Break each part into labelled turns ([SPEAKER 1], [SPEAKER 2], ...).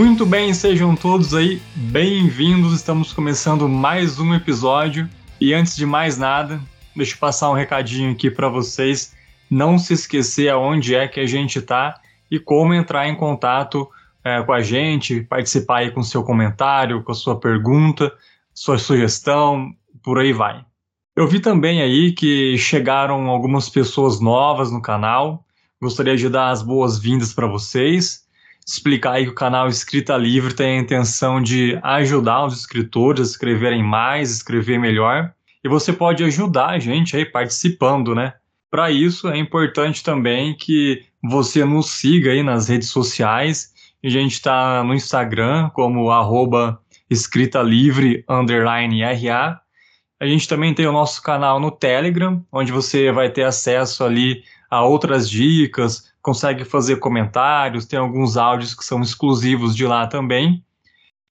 [SPEAKER 1] Muito bem, sejam todos aí bem-vindos. Estamos começando mais um episódio. E antes de mais nada, deixa eu passar um recadinho aqui para vocês. Não se esquecer aonde é que a gente está e como entrar em contato é, com a gente, participar aí com seu comentário, com a sua pergunta, sua sugestão, por aí vai. Eu vi também aí que chegaram algumas pessoas novas no canal. Gostaria de dar as boas-vindas para vocês. Explicar aí que o canal Escrita Livre tem a intenção de ajudar os escritores a escreverem mais, escrever melhor. E você pode ajudar a gente aí participando, né? Para isso é importante também que você nos siga aí nas redes sociais. A gente está no Instagram como arroba escrita livre underline RA a gente também tem o nosso canal no Telegram, onde você vai ter acesso ali a outras dicas, consegue fazer comentários, tem alguns áudios que são exclusivos de lá também.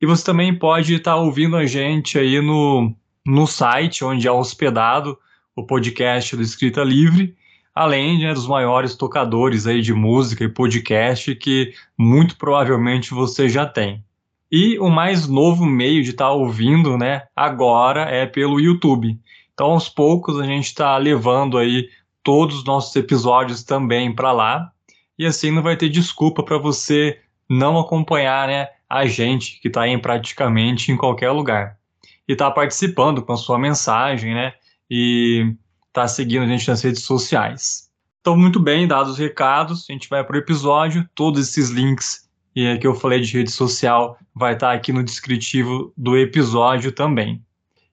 [SPEAKER 1] E você também pode estar tá ouvindo a gente aí no, no site, onde é hospedado o podcast do Escrita Livre, além né, dos maiores tocadores aí de música e podcast que muito provavelmente você já tem. E o mais novo meio de estar tá ouvindo, né, agora é pelo YouTube. Então, aos poucos, a gente está levando aí todos os nossos episódios também para lá. E assim não vai ter desculpa para você não acompanhar né, a gente que está em praticamente em qualquer lugar. E está participando com a sua mensagem, né? E está seguindo a gente nas redes sociais. Então, muito bem, dados os recados, a gente vai para o episódio. Todos esses links é que eu falei de rede social vai estar aqui no descritivo do episódio também.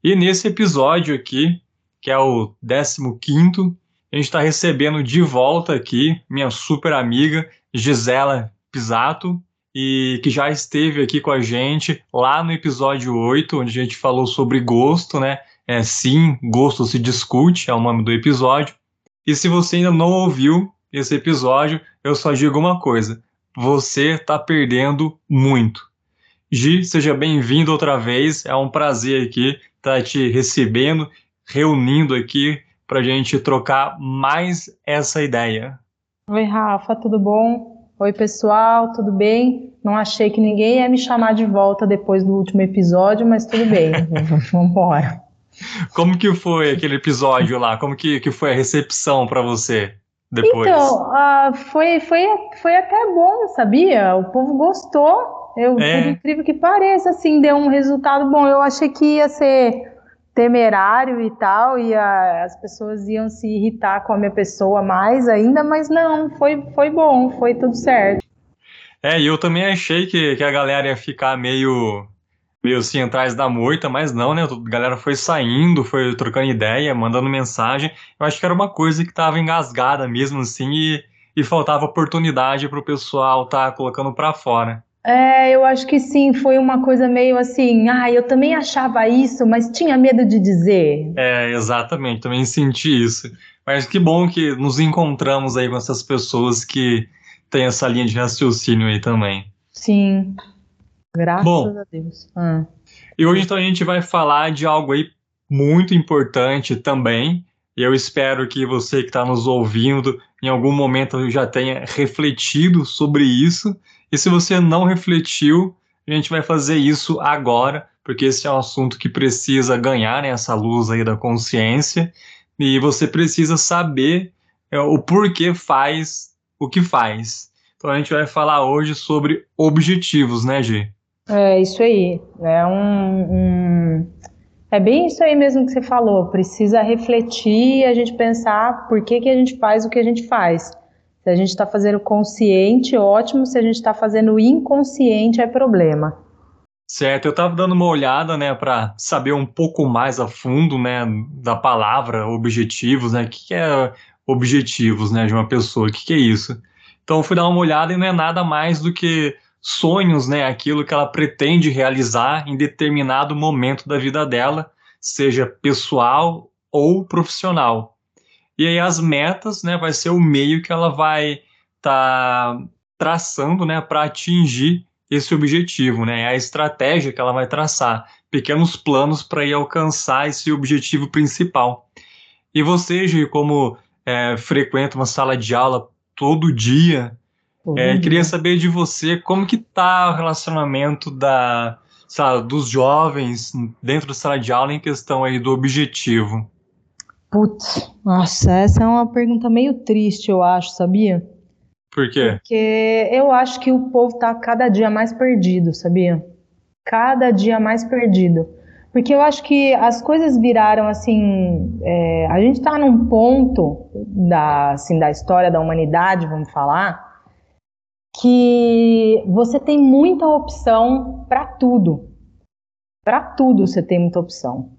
[SPEAKER 1] E nesse episódio aqui, que é o 15, a gente está recebendo de volta aqui minha super amiga Gisela Pisato, e que já esteve aqui com a gente lá no episódio 8, onde a gente falou sobre gosto, né? É, sim, gosto se discute, é o nome do episódio. E se você ainda não ouviu esse episódio, eu só digo uma coisa: você está perdendo muito. Gi, seja bem-vindo outra vez. É um prazer aqui estar tá te recebendo, reunindo aqui para a gente trocar mais essa ideia.
[SPEAKER 2] Oi, Rafa, tudo bom? Oi, pessoal, tudo bem? Não achei que ninguém ia me chamar de volta depois do último episódio, mas tudo bem, vamos embora.
[SPEAKER 1] Como que foi aquele episódio lá? Como que, que foi a recepção para você? depois?
[SPEAKER 2] Então, uh, foi, foi, foi até bom, sabia? O povo gostou. Eu, é. Por incrível que pareça, assim, deu um resultado bom. Eu achei que ia ser temerário e tal, e as pessoas iam se irritar com a minha pessoa mais ainda, mas não, foi, foi bom, foi tudo certo.
[SPEAKER 1] É, e eu também achei que, que a galera ia ficar meio meio assim atrás da moita, mas não, né? A galera foi saindo, foi trocando ideia, mandando mensagem. Eu acho que era uma coisa que tava engasgada mesmo, assim, e, e faltava oportunidade para o pessoal estar tá colocando para fora.
[SPEAKER 2] É, eu acho que sim, foi uma coisa meio assim, ah, eu também achava isso, mas tinha medo de dizer.
[SPEAKER 1] É, exatamente, também senti isso. Mas que bom que nos encontramos aí com essas pessoas que têm essa linha de raciocínio aí também.
[SPEAKER 2] Sim. Graças Bom, a Deus. Ah.
[SPEAKER 1] E hoje então a gente vai falar de algo aí muito importante também. E eu espero que você que está nos ouvindo em algum momento já tenha refletido sobre isso. E se você não refletiu, a gente vai fazer isso agora, porque esse é um assunto que precisa ganhar né, essa luz aí da consciência. E você precisa saber é, o porquê faz o que faz. Então a gente vai falar hoje sobre objetivos, né, Gi?
[SPEAKER 2] É isso aí. É um, um, é bem isso aí mesmo que você falou. Precisa refletir, a gente pensar por que, que a gente faz o que a gente faz. Se a gente está fazendo consciente, ótimo. Se a gente está fazendo inconsciente, é problema.
[SPEAKER 1] Certo, eu estava dando uma olhada, né, para saber um pouco mais a fundo, né, da palavra objetivos, né, o que, é objetivos, né, de uma pessoa, o que, é isso? Então, fui dar uma olhada e não é nada mais do que sonhos, né, aquilo que ela pretende realizar em determinado momento da vida dela, seja pessoal ou profissional. E aí as metas, né, vai ser o meio que ela vai estar tá traçando, né, para atingir esse objetivo, né, é a estratégia que ela vai traçar, pequenos planos para ir alcançar esse objetivo principal. E você, Gi, como é, frequenta uma sala de aula todo dia, É, queria saber de você como que tá o relacionamento da, sabe, dos jovens dentro da sala de aula em questão aí do objetivo.
[SPEAKER 2] Putz, nossa, essa é uma pergunta meio triste, eu acho, sabia?
[SPEAKER 1] Por quê?
[SPEAKER 2] Porque eu acho que o povo tá cada dia mais perdido, sabia? Cada dia mais perdido. Porque eu acho que as coisas viraram assim. É, a gente está num ponto da, assim, da história da humanidade, vamos falar, que você tem muita opção para tudo. Para tudo você tem muita opção.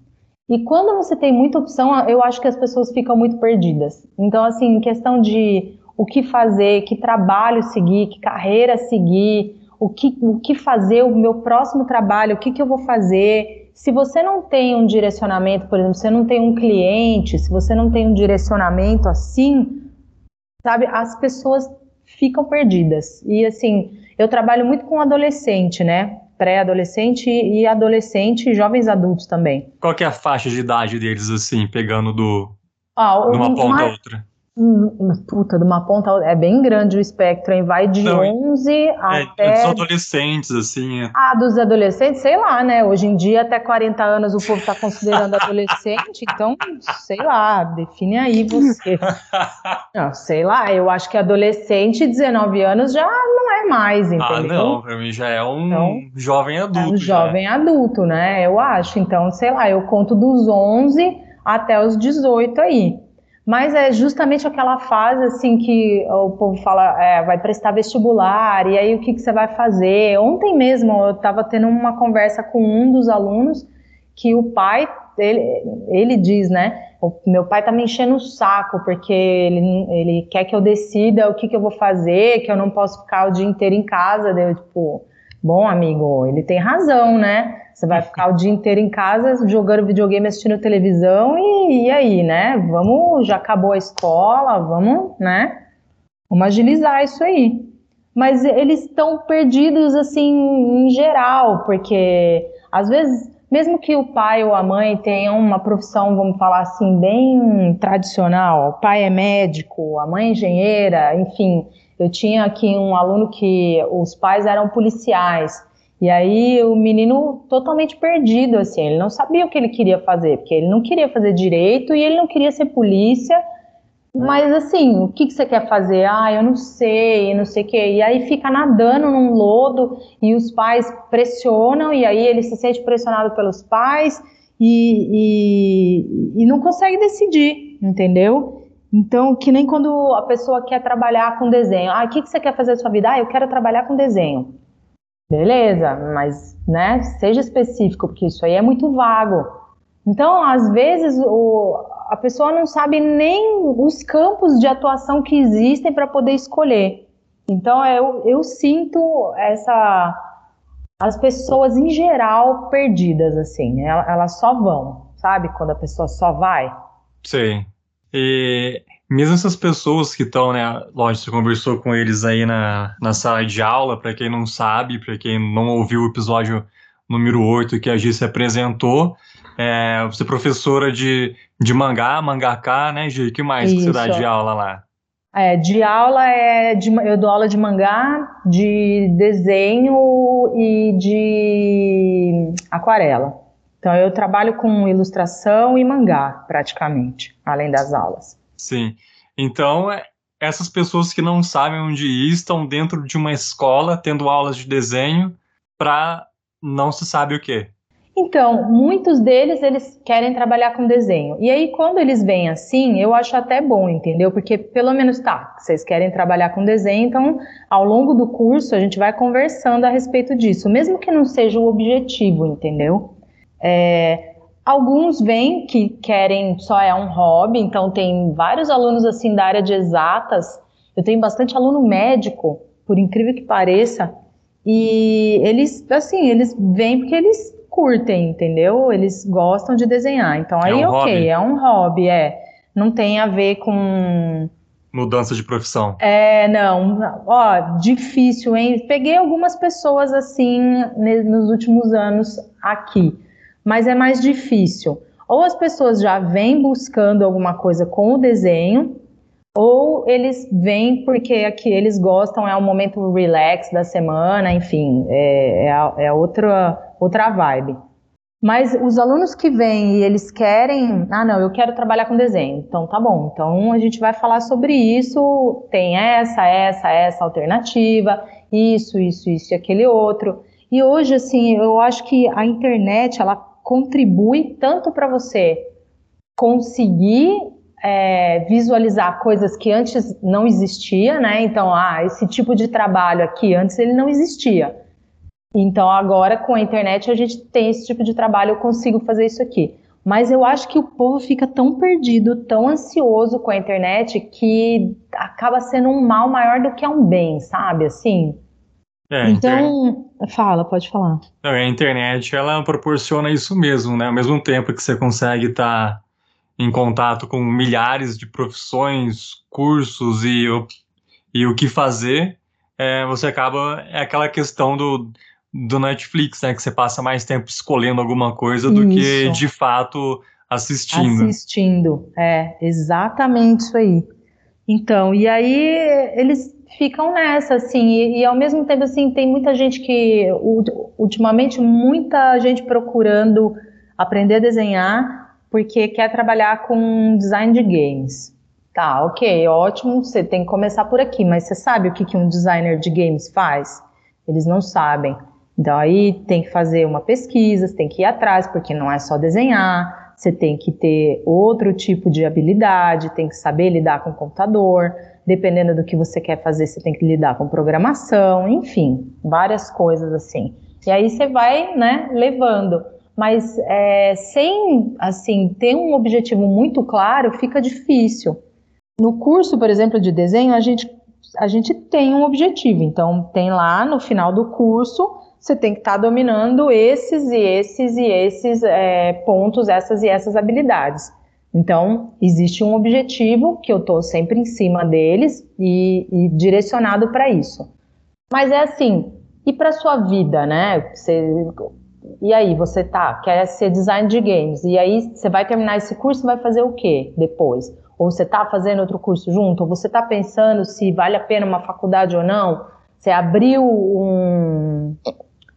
[SPEAKER 2] E quando você tem muita opção, eu acho que as pessoas ficam muito perdidas. Então, assim, questão de o que fazer, que trabalho seguir, que carreira seguir, o que, o que fazer, o meu próximo trabalho, o que, que eu vou fazer. Se você não tem um direcionamento, por exemplo, você não tem um cliente, se você não tem um direcionamento assim, sabe, as pessoas ficam perdidas. E assim, eu trabalho muito com adolescente, né? Pré-adolescente e adolescente e jovens adultos também.
[SPEAKER 1] Qual que é a faixa de idade deles, assim, pegando do, ah, de uma ponta a outra?
[SPEAKER 2] Puta, de uma ponta é bem grande o espectro, hein? Vai de Não, 11 é, até. É
[SPEAKER 1] dos adolescentes, assim. É.
[SPEAKER 2] Ah, dos adolescentes, sei lá, né? Hoje em dia, até 40 anos, o povo tá considerando adolescente, então, sei lá, define aí você. Não, sei lá, eu acho que adolescente, 19 anos, já não é mais, ah, entendeu? Ah,
[SPEAKER 1] não, pra mim já é um então, jovem adulto. É um
[SPEAKER 2] jovem adulto, né? Eu acho. Então, sei lá, eu conto dos 11 até os 18 aí. Mas é justamente aquela fase assim que o povo fala, é, vai prestar vestibular, e aí o que, que você vai fazer? Ontem mesmo eu estava tendo uma conversa com um dos alunos que o pai, ele, ele diz, né? Meu pai tá me enchendo o saco porque ele, ele quer que eu decida o que, que eu vou fazer, que eu não posso ficar o dia inteiro em casa. Daí eu, tipo, bom, amigo, ele tem razão, né? Você vai ficar o dia inteiro em casa jogando videogame, assistindo televisão e, e aí, né? Vamos, já acabou a escola, vamos, né? Vamos agilizar isso aí. Mas eles estão perdidos assim em geral, porque às vezes, mesmo que o pai ou a mãe tenham uma profissão, vamos falar assim, bem tradicional, o pai é médico, a mãe é engenheira, enfim, eu tinha aqui um aluno que os pais eram policiais. E aí o menino totalmente perdido, assim, ele não sabia o que ele queria fazer, porque ele não queria fazer direito e ele não queria ser polícia. Mas assim, o que, que você quer fazer? Ah, eu não sei, não sei o quê. E aí fica nadando num lodo e os pais pressionam, e aí ele se sente pressionado pelos pais e, e, e não consegue decidir, entendeu? Então, que nem quando a pessoa quer trabalhar com desenho. Ah, o que, que você quer fazer na sua vida? Ah, eu quero trabalhar com desenho. Beleza, mas né, seja específico, porque isso aí é muito vago. Então, às vezes, o, a pessoa não sabe nem os campos de atuação que existem para poder escolher. Então, eu, eu sinto essa as pessoas em geral perdidas assim, elas só vão, sabe? Quando a pessoa só vai.
[SPEAKER 1] Sim. E mesmo essas pessoas que estão, né, lógico, você conversou com eles aí na, na sala de aula, para quem não sabe, para quem não ouviu o episódio número 8 que a Gi se apresentou, é, você é professora de, de mangá, mangaká, né, Gi? que mais Isso. que você dá de aula lá?
[SPEAKER 2] É, de aula é de, eu dou aula de mangá, de desenho e de aquarela. Então eu trabalho com ilustração e mangá, praticamente, além das aulas.
[SPEAKER 1] Sim. Então, é, essas pessoas que não sabem onde ir estão dentro de uma escola tendo aulas de desenho para não se sabe o quê.
[SPEAKER 2] Então, muitos deles eles querem trabalhar com desenho. E aí quando eles vêm assim, eu acho até bom, entendeu? Porque pelo menos tá, vocês querem trabalhar com desenho, então ao longo do curso a gente vai conversando a respeito disso, mesmo que não seja o objetivo, entendeu? É, alguns vêm que querem só é um hobby, então tem vários alunos assim da área de exatas. Eu tenho bastante aluno médico, por incrível que pareça, e eles assim, eles vêm porque eles curtem, entendeu? Eles gostam de desenhar. Então aí é um ok, hobby. é um hobby, é. Não tem a ver com
[SPEAKER 1] mudança de profissão.
[SPEAKER 2] É, não. Ó, difícil, hein? Peguei algumas pessoas assim nos últimos anos aqui mas é mais difícil. Ou as pessoas já vêm buscando alguma coisa com o desenho, ou eles vêm porque aqui eles gostam, é um momento relax da semana, enfim, é, é, é outra, outra vibe. Mas os alunos que vêm e eles querem, ah, não, eu quero trabalhar com desenho. Então tá bom. Então a gente vai falar sobre isso. Tem essa, essa, essa alternativa, isso, isso, isso e aquele outro. E hoje, assim, eu acho que a internet ela contribui tanto para você conseguir é, visualizar coisas que antes não existia, né? Então, ah, esse tipo de trabalho aqui antes ele não existia. Então, agora com a internet a gente tem esse tipo de trabalho, eu consigo fazer isso aqui. Mas eu acho que o povo fica tão perdido, tão ansioso com a internet que acaba sendo um mal maior do que um bem, sabe? Assim. É, então, inter... fala, pode falar.
[SPEAKER 1] Não, a internet ela proporciona isso mesmo, né? Ao mesmo tempo que você consegue estar tá em contato com milhares de profissões, cursos e, e o que fazer, é, você acaba. É aquela questão do, do Netflix, né? Que você passa mais tempo escolhendo alguma coisa do isso. que de fato assistindo.
[SPEAKER 2] Assistindo, é, exatamente isso aí. Então, e aí eles ficam nessa, assim, e, e, ao mesmo tempo, assim, tem muita gente que, ultimamente, muita gente procurando aprender a desenhar porque quer trabalhar com design de games. Tá, ok, ótimo, você tem que começar por aqui, mas você sabe o que, que um designer de games faz? Eles não sabem. Então aí tem que fazer uma pesquisa, tem que ir atrás, porque não é só desenhar, você tem que ter outro tipo de habilidade, tem que saber lidar com o computador, dependendo do que você quer fazer, você tem que lidar com programação, enfim, várias coisas assim. E aí você vai, né, levando mas é, sem assim ter um objetivo muito claro fica difícil. No curso, por exemplo, de desenho, a gente, a gente tem um objetivo. Então, tem lá no final do curso, você tem que estar tá dominando esses e esses e esses é, pontos, essas e essas habilidades. Então, existe um objetivo que eu estou sempre em cima deles e, e direcionado para isso. Mas é assim, e para sua vida, né? Você, e aí, você tá, quer ser design de games, e aí você vai terminar esse curso e vai fazer o que depois? Ou você tá fazendo outro curso junto? Ou você tá pensando se vale a pena uma faculdade ou não? Você abriu um,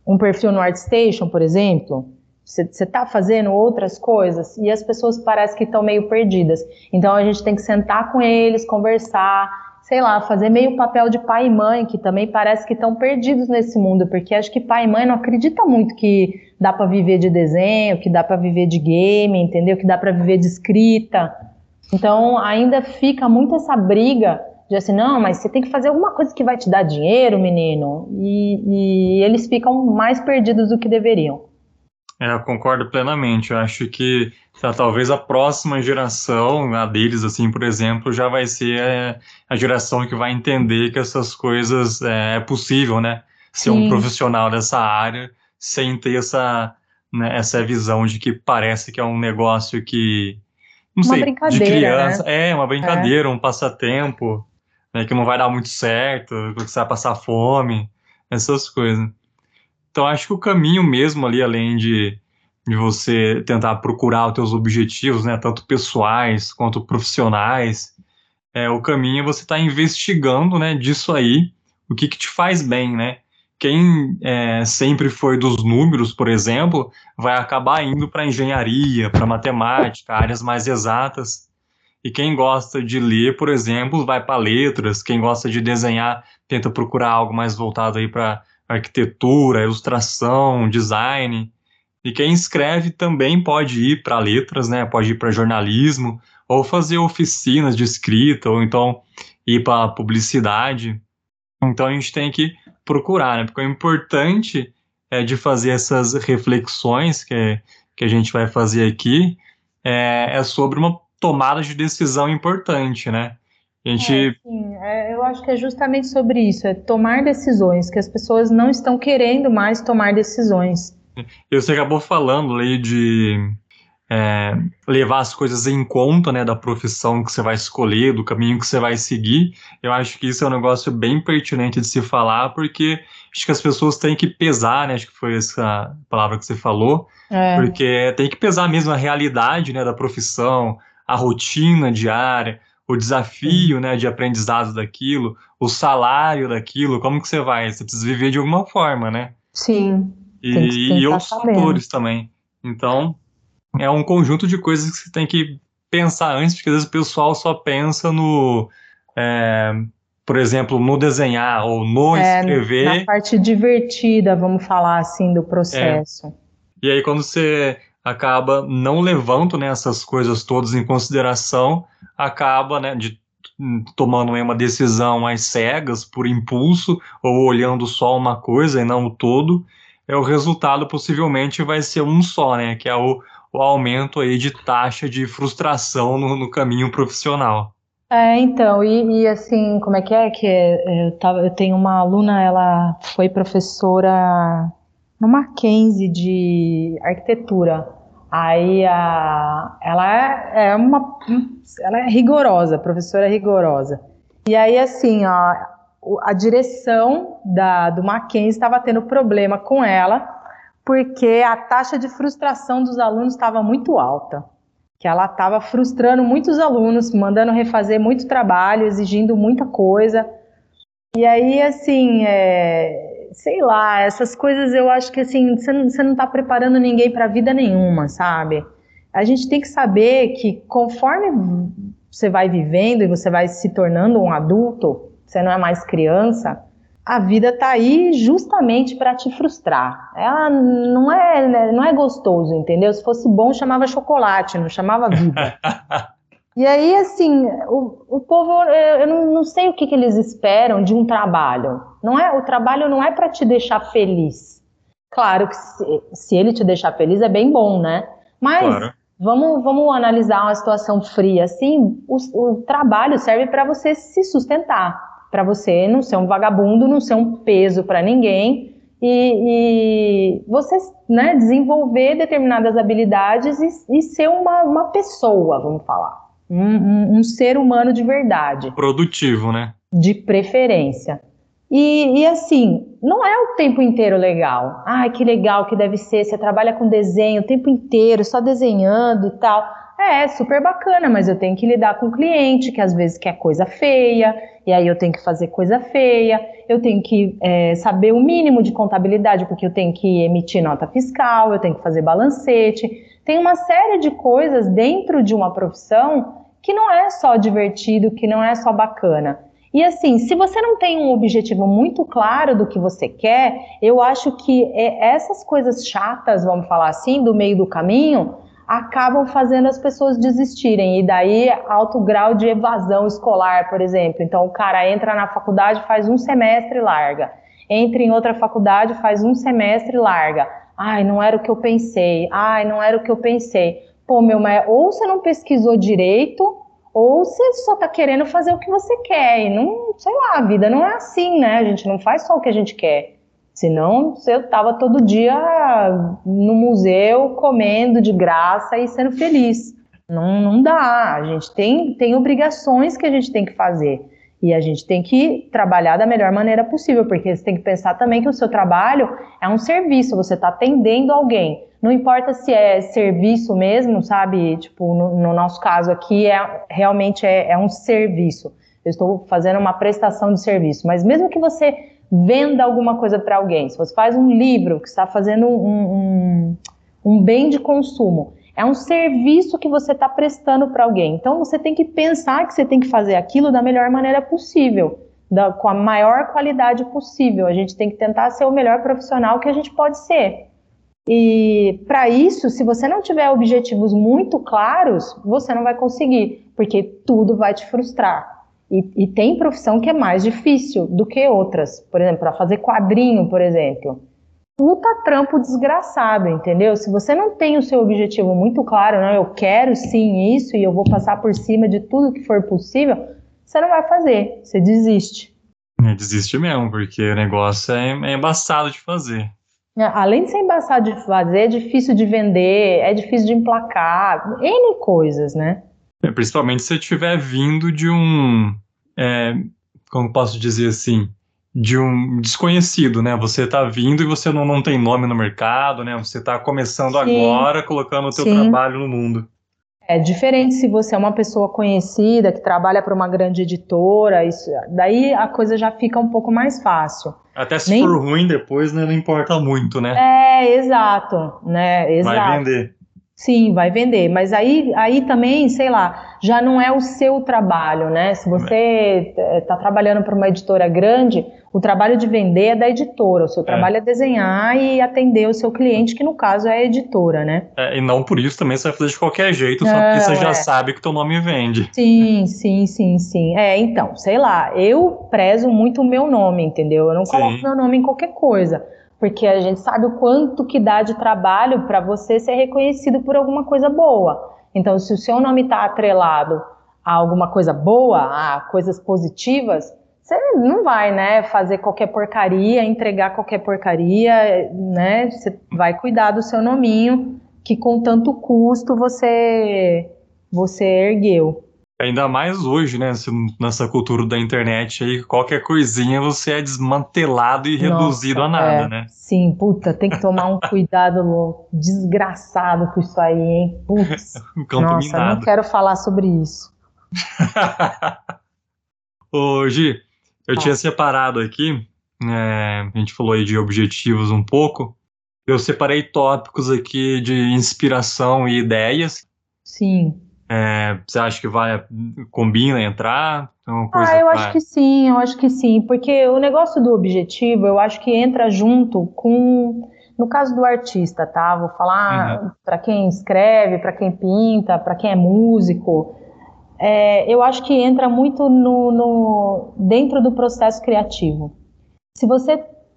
[SPEAKER 2] um perfil no ArtStation, por exemplo? Você está fazendo outras coisas e as pessoas parecem que estão meio perdidas. Então a gente tem que sentar com eles, conversar, sei lá, fazer meio papel de pai e mãe, que também parece que estão perdidos nesse mundo, porque acho que pai e mãe não acredita muito que dá para viver de desenho, que dá para viver de game, entendeu? Que dá para viver de escrita. Então, ainda fica muito essa briga de assim, não, mas você tem que fazer alguma coisa que vai te dar dinheiro, menino. E, e eles ficam mais perdidos do que deveriam.
[SPEAKER 1] É, eu concordo plenamente. Eu acho que tá, talvez a próxima geração, a deles, assim, por exemplo, já vai ser é, a geração que vai entender que essas coisas é, é possível, né? Ser Sim. um profissional dessa área sem ter essa, né, essa visão de que parece que é um negócio que. Não uma sei, de criança. Né? É, uma brincadeira, é. um passatempo, né, que não vai dar muito certo, que você vai passar fome, essas coisas. Então acho que o caminho mesmo ali, além de, de você tentar procurar os teus objetivos, né, tanto pessoais quanto profissionais, é, o caminho é você estar tá investigando, né, disso aí, o que que te faz bem, né? Quem é, sempre foi dos números, por exemplo, vai acabar indo para engenharia, para matemática, áreas mais exatas. E quem gosta de ler, por exemplo, vai para letras. Quem gosta de desenhar, tenta procurar algo mais voltado aí para arquitetura, ilustração, design. E quem escreve também pode ir para letras, né? Pode ir para jornalismo ou fazer oficinas de escrita ou então ir para publicidade. Então a gente tem que procurar, né? Porque o importante é de fazer essas reflexões que, que a gente vai fazer aqui é, é sobre uma tomada de decisão importante, né?
[SPEAKER 2] A gente... É, sim, é, eu acho que é justamente sobre isso, é tomar decisões, que as pessoas não estão querendo mais tomar decisões.
[SPEAKER 1] E você acabou falando aí de é, levar as coisas em conta, né, da profissão que você vai escolher, do caminho que você vai seguir. Eu acho que isso é um negócio bem pertinente de se falar, porque acho que as pessoas têm que pesar, né, acho que foi essa palavra que você falou, é. porque tem que pesar mesmo a realidade, né, da profissão, a rotina diária, o desafio, né, de aprendizado daquilo, o salário daquilo, como que você vai? Você precisa viver de alguma forma, né?
[SPEAKER 2] Sim.
[SPEAKER 1] E, e outros fatores também. Então, é um conjunto de coisas que você tem que pensar antes, porque às vezes o pessoal só pensa no, é, por exemplo, no desenhar ou no é, escrever.
[SPEAKER 2] Na parte divertida, vamos falar assim, do processo. É.
[SPEAKER 1] E aí, quando você acaba não levando né, essas coisas todas em consideração, acaba né, de, tomando uma decisão mais cegas, por impulso, ou olhando só uma coisa e não o todo, é o resultado possivelmente vai ser um só, né? Que é o, o aumento aí de taxa de frustração no, no caminho profissional.
[SPEAKER 2] É, então, e, e, assim, como é que é? Que eu, tava, eu tenho uma aluna, ela foi professora no Mackenzie de arquitetura. Aí a, ela é, é uma, ela é rigorosa, professora rigorosa. E aí assim, ó, a direção da, do Mackenzie estava tendo problema com ela, porque a taxa de frustração dos alunos estava muito alta. Que ela estava frustrando muitos alunos, mandando refazer muito trabalho, exigindo muita coisa. E aí, assim, é, sei lá, essas coisas eu acho que assim, você não, você não tá preparando ninguém para vida nenhuma, sabe? A gente tem que saber que conforme você vai vivendo e você vai se tornando um adulto, você não é mais criança, a vida tá aí justamente para te frustrar. Ela não é, né, não é gostoso, entendeu? Se fosse bom, chamava chocolate, não chamava vida. e aí, assim, o, o povo, eu, não, não, sei o que, que eles esperam de um trabalho. Não é, o trabalho não é para te deixar feliz. Claro que se, se, ele te deixar feliz é bem bom, né? Mas claro. vamos, vamos analisar uma situação fria. Assim, o, o trabalho serve para você se sustentar para você não ser um vagabundo, não ser um peso para ninguém e, e, você né, desenvolver determinadas habilidades e, e ser uma, uma, pessoa, vamos falar, um, um, um, ser humano de verdade.
[SPEAKER 1] Produtivo, né?
[SPEAKER 2] De preferência. E, e, assim, não é o tempo inteiro legal. Ai, que legal que deve ser. Você trabalha com desenho o tempo inteiro, só desenhando e tal. É, super bacana, mas eu tenho que lidar com o cliente que às vezes quer coisa feia, e aí eu tenho que fazer coisa feia, eu tenho que é, saber o mínimo de contabilidade, porque eu tenho que emitir nota fiscal, eu tenho que fazer balancete. Tem uma série de coisas dentro de uma profissão que não é só divertido, que não é só bacana. E assim, se você não tem um objetivo muito claro do que você quer, eu acho que é, essas coisas chatas, vamos falar assim, do meio do caminho, acabam fazendo as pessoas desistirem. E daí, alto grau de evasão escolar, por exemplo. Então, o cara entra na faculdade, faz um semestre e larga. Entra em outra faculdade, faz um semestre e larga. Ai, não era o que eu pensei. Ai, não era o que eu pensei. Pô, meu, mas ou você não pesquisou direito, ou você só tá querendo fazer o que você quer. E não, sei lá, a vida não é assim, né? A gente não faz só o que a gente quer. Senão, eu estava todo dia no museu comendo de graça e sendo feliz. Não, não dá. A gente tem, tem obrigações que a gente tem que fazer. E a gente tem que trabalhar da melhor maneira possível, porque você tem que pensar também que o seu trabalho é um serviço, você está atendendo alguém. Não importa se é serviço mesmo, sabe? Tipo, no, no nosso caso aqui, é, realmente é, é um serviço. Eu estou fazendo uma prestação de serviço. Mas mesmo que você venda alguma coisa para alguém, se você faz um livro que está fazendo um, um, um bem de consumo, é um serviço que você está prestando para alguém. Então você tem que pensar que você tem que fazer aquilo da melhor maneira possível, da, com a maior qualidade possível. A gente tem que tentar ser o melhor profissional que a gente pode ser. E para isso, se você não tiver objetivos muito claros, você não vai conseguir, porque tudo vai te frustrar. E, e, tem profissão que é mais difícil do que outras. Por exemplo, para fazer quadrinho, por exemplo. Puta trampo desgraçado, entendeu? Se você não tem o seu objetivo muito claro, não, eu quero sim isso e eu vou passar por cima de tudo que for possível, você não vai fazer, você desiste.
[SPEAKER 1] É, desiste mesmo, porque o negócio é, é embaçado de fazer.
[SPEAKER 2] É, além de ser embaçado de fazer, é difícil de vender, é difícil de emplacar, N coisas, né?
[SPEAKER 1] É, principalmente se você estiver vindo de um. É, como posso dizer assim? De um desconhecido, né? Você está vindo e você não, não tem nome no mercado, né? Você está começando Sim. agora, colocando o teu Sim. trabalho no mundo.
[SPEAKER 2] É diferente se você é uma pessoa conhecida que trabalha para uma grande editora, isso, daí a coisa já fica um pouco mais fácil.
[SPEAKER 1] Até se Nem... for ruim depois, né, não importa muito, né?
[SPEAKER 2] É, exato, né? Exato.
[SPEAKER 1] Vai vender.
[SPEAKER 2] Sim, vai vender, mas aí, aí também, sei lá, já não é o seu trabalho, né? Se você está trabalhando para uma editora grande, o trabalho de vender é da editora, o seu é. trabalho é. é desenhar e atender o seu cliente, que no caso é a editora, né?
[SPEAKER 1] É, e não por isso também você vai fazer de qualquer jeito, só porque você já é. sabe que teu nome vende.
[SPEAKER 2] Sim, sim, sim, sim. É, então, sei lá, eu prezo muito o meu nome, entendeu? Eu não sim. coloco meu nome em qualquer coisa porque a gente sabe o quanto que dá de trabalho para você ser reconhecido por alguma coisa boa. Então, se o seu nome está atrelado a alguma coisa boa, a coisas positivas, você não vai, né, fazer qualquer porcaria, entregar qualquer porcaria, né? Você vai cuidar do seu nominho, que com tanto custo você você ergueu.
[SPEAKER 1] Ainda mais hoje, né? Nessa cultura da internet aí, qualquer coisinha você é desmantelado e Nossa, reduzido a nada,
[SPEAKER 2] é.
[SPEAKER 1] né?
[SPEAKER 2] Sim, puta, tem que tomar um cuidado desgraçado com isso aí, hein? Putz. Nossa, minado. não quero falar sobre isso.
[SPEAKER 1] Gi, eu tinha separado aqui, é, a gente falou aí de objetivos um pouco. Eu separei tópicos aqui de inspiração e ideias.
[SPEAKER 2] Sim.
[SPEAKER 1] É, você acha que vai combina entrar?
[SPEAKER 2] ah, eu acho que sim, eu acho que sim, porque o negócio do objetivo, eu acho que entra junto com, no caso do artista, tá? Vou falar uhum. para quem escreve, para quem pinta, para quem é músico. É, eu acho que entra muito no, no dentro do processo criativo. Se você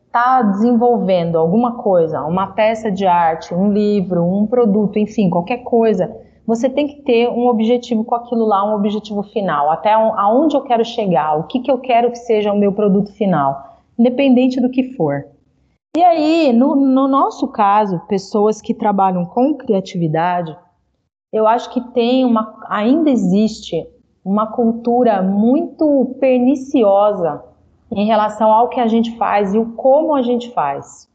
[SPEAKER 2] está desenvolvendo alguma coisa, uma peça de arte, um livro, um produto, enfim, qualquer coisa você tem que ter um objetivo com aquilo lá, um objetivo final, até aonde eu quero chegar, o que, que eu quero que seja o meu produto final, independente do que for. E aí, no, no nosso caso, pessoas que trabalham com criatividade, eu acho que tem uma, ainda existe uma cultura muito perniciosa em relação ao que a gente faz e o como a gente faz.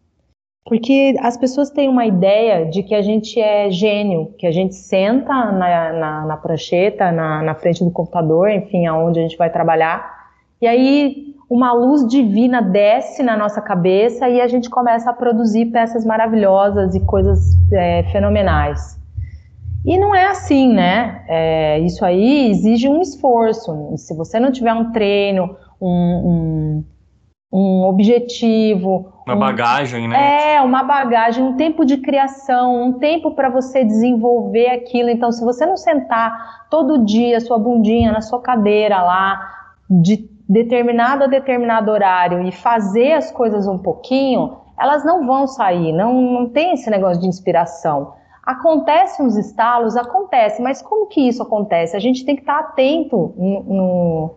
[SPEAKER 2] Porque as pessoas têm uma ideia de que a gente é gênio, que a gente senta na, na, na prancheta, na, na frente do computador, enfim, aonde a gente vai trabalhar, e aí uma luz divina desce na nossa cabeça e a gente começa a produzir peças maravilhosas e coisas é, fenomenais. E não é assim, né? É, isso aí exige um esforço. Se você não tiver um treino, um, um um objetivo.
[SPEAKER 1] Uma um, bagagem, né?
[SPEAKER 2] É, uma bagagem, um tempo de criação, um tempo para você desenvolver aquilo. Então, se você não sentar todo dia sua bundinha na sua cadeira lá, de determinado a determinado horário e fazer as coisas um pouquinho, elas não vão sair, não, não tem esse negócio de inspiração. Acontece uns estalos, acontece, mas como que isso acontece? A gente tem que estar atento no,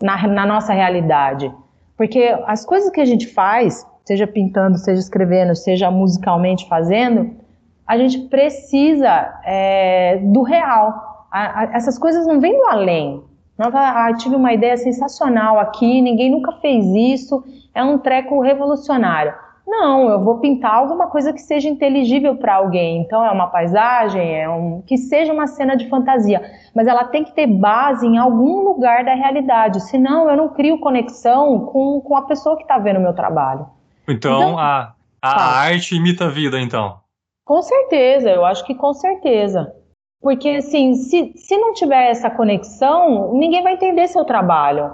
[SPEAKER 2] na, na nossa realidade. Porque as coisas que a gente faz, seja pintando, seja escrevendo, seja musicalmente fazendo, a gente precisa é, do real. A, a, essas coisas não vêm do além. Não, ah, tive uma ideia sensacional aqui, ninguém nunca fez isso, é um treco revolucionário. Não, eu vou pintar alguma coisa que seja inteligível para alguém. Então é uma paisagem, é um que seja uma cena de fantasia, mas ela tem que ter base em algum lugar da realidade. Senão eu não crio conexão com, com a pessoa que está vendo o meu trabalho.
[SPEAKER 1] Então, então a, a arte imita a vida, então.
[SPEAKER 2] Com certeza, eu acho que com certeza. Porque assim, se, se não tiver essa conexão, ninguém vai entender seu trabalho.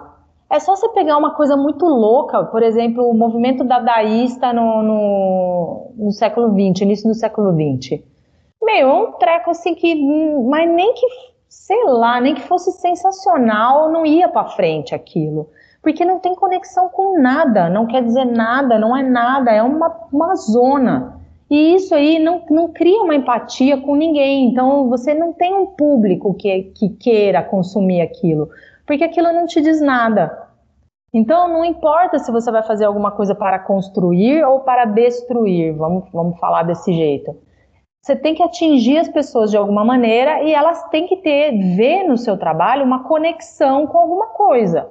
[SPEAKER 2] É só você pegar uma coisa muito louca, por exemplo, o movimento dadaísta no, no, no século XX, início do século XX. Meu, é um treco assim que. Mas nem que, sei lá, nem que fosse sensacional, não ia para frente aquilo. Porque não tem conexão com nada, não quer dizer nada, não é nada, é uma, uma zona. E isso aí não, não cria uma empatia com ninguém. Então você não tem um público que, que queira consumir aquilo porque aquilo não te diz nada. Então, não importa se você vai fazer alguma coisa para construir ou para destruir, vamos, vamos falar desse jeito. Você tem que atingir as pessoas de alguma maneira e elas têm que ter, ver no seu trabalho uma conexão com alguma coisa.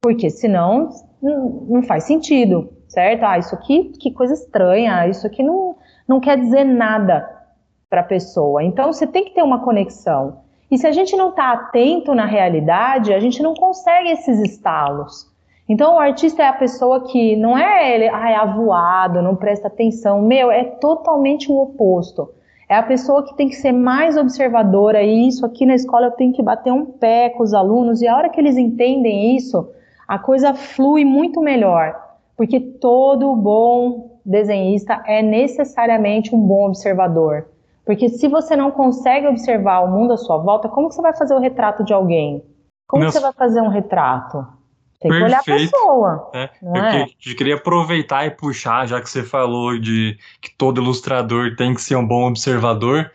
[SPEAKER 2] Porque senão não faz sentido, certo? Ah, isso aqui, que coisa estranha, isso aqui não, não quer dizer nada para a pessoa. Então você tem que ter uma conexão. E se a gente não está atento na realidade, a gente não consegue esses estalos. Então, o artista é a pessoa que não é ele, ah, é avoado, não presta atenção. Meu, é totalmente o oposto. É a pessoa que tem que ser mais observadora. E isso aqui na escola eu tenho que bater um pé com os alunos. E a hora que eles entendem isso, a coisa flui muito melhor. Porque todo bom desenhista é necessariamente um bom observador. Porque se você não consegue observar o mundo à sua volta, como que você vai fazer o retrato de alguém? Como você vai fazer um retrato? Tem que olhar a pessoa.
[SPEAKER 1] É, eu, é? que, eu, queria aproveitar e puxar, já que você falou de que todo ilustrador tem que ser um bom observador.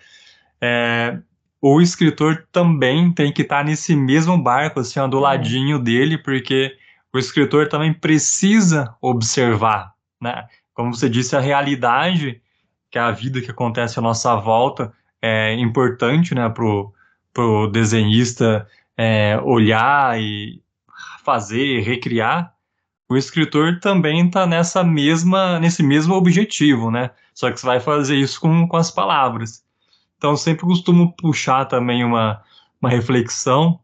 [SPEAKER 1] É, o escritor também tem que estar nesse mesmo barco, assim, do é. ladinho dele, porque o escritor também precisa observar, né? Como você disse, a realidade que é a vida que acontece à nossa volta é importante né, para o desenhista é, olhar e fazer, recriar, o escritor também está nessa mesma, nesse mesmo objetivo, né? Só que você vai fazer isso com, com as palavras. Então, sempre costumo puxar também uma, uma reflexão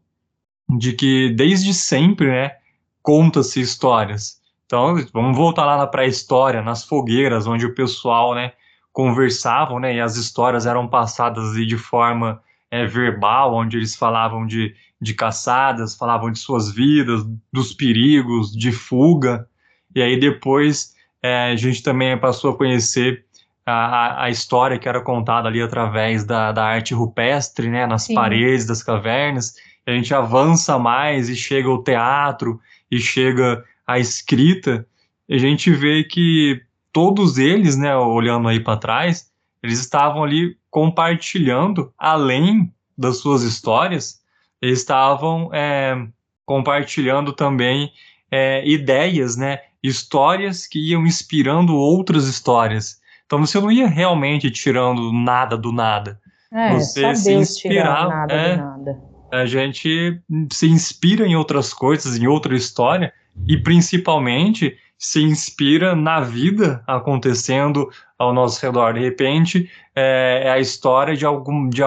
[SPEAKER 1] de que desde sempre, né, conta-se histórias. Então, vamos voltar lá na pré-história, nas fogueiras, onde o pessoal, né, conversavam, né, e as histórias eram passadas de forma é, verbal, onde eles falavam de, de caçadas, falavam de suas vidas, dos perigos, de fuga, e aí depois é, a gente também passou a conhecer a, a, história que era contada ali através da, da arte rupestre, né, nas Sim. paredes das cavernas, a gente avança mais e chega ao teatro e chega à escrita, e a gente vê que todos eles, né, olhando aí para trás, eles estavam ali compartilhando, além das suas histórias, eles estavam é, compartilhando também é, ideias, né, histórias que iam inspirando outras histórias. Então você não ia realmente tirando nada do nada.
[SPEAKER 2] É, você se inspirar, nada é, nada.
[SPEAKER 1] A gente se inspira em outras coisas, em outra história, e principalmente se inspira na vida acontecendo ao nosso redor. De repente, é, é a história de algum, de,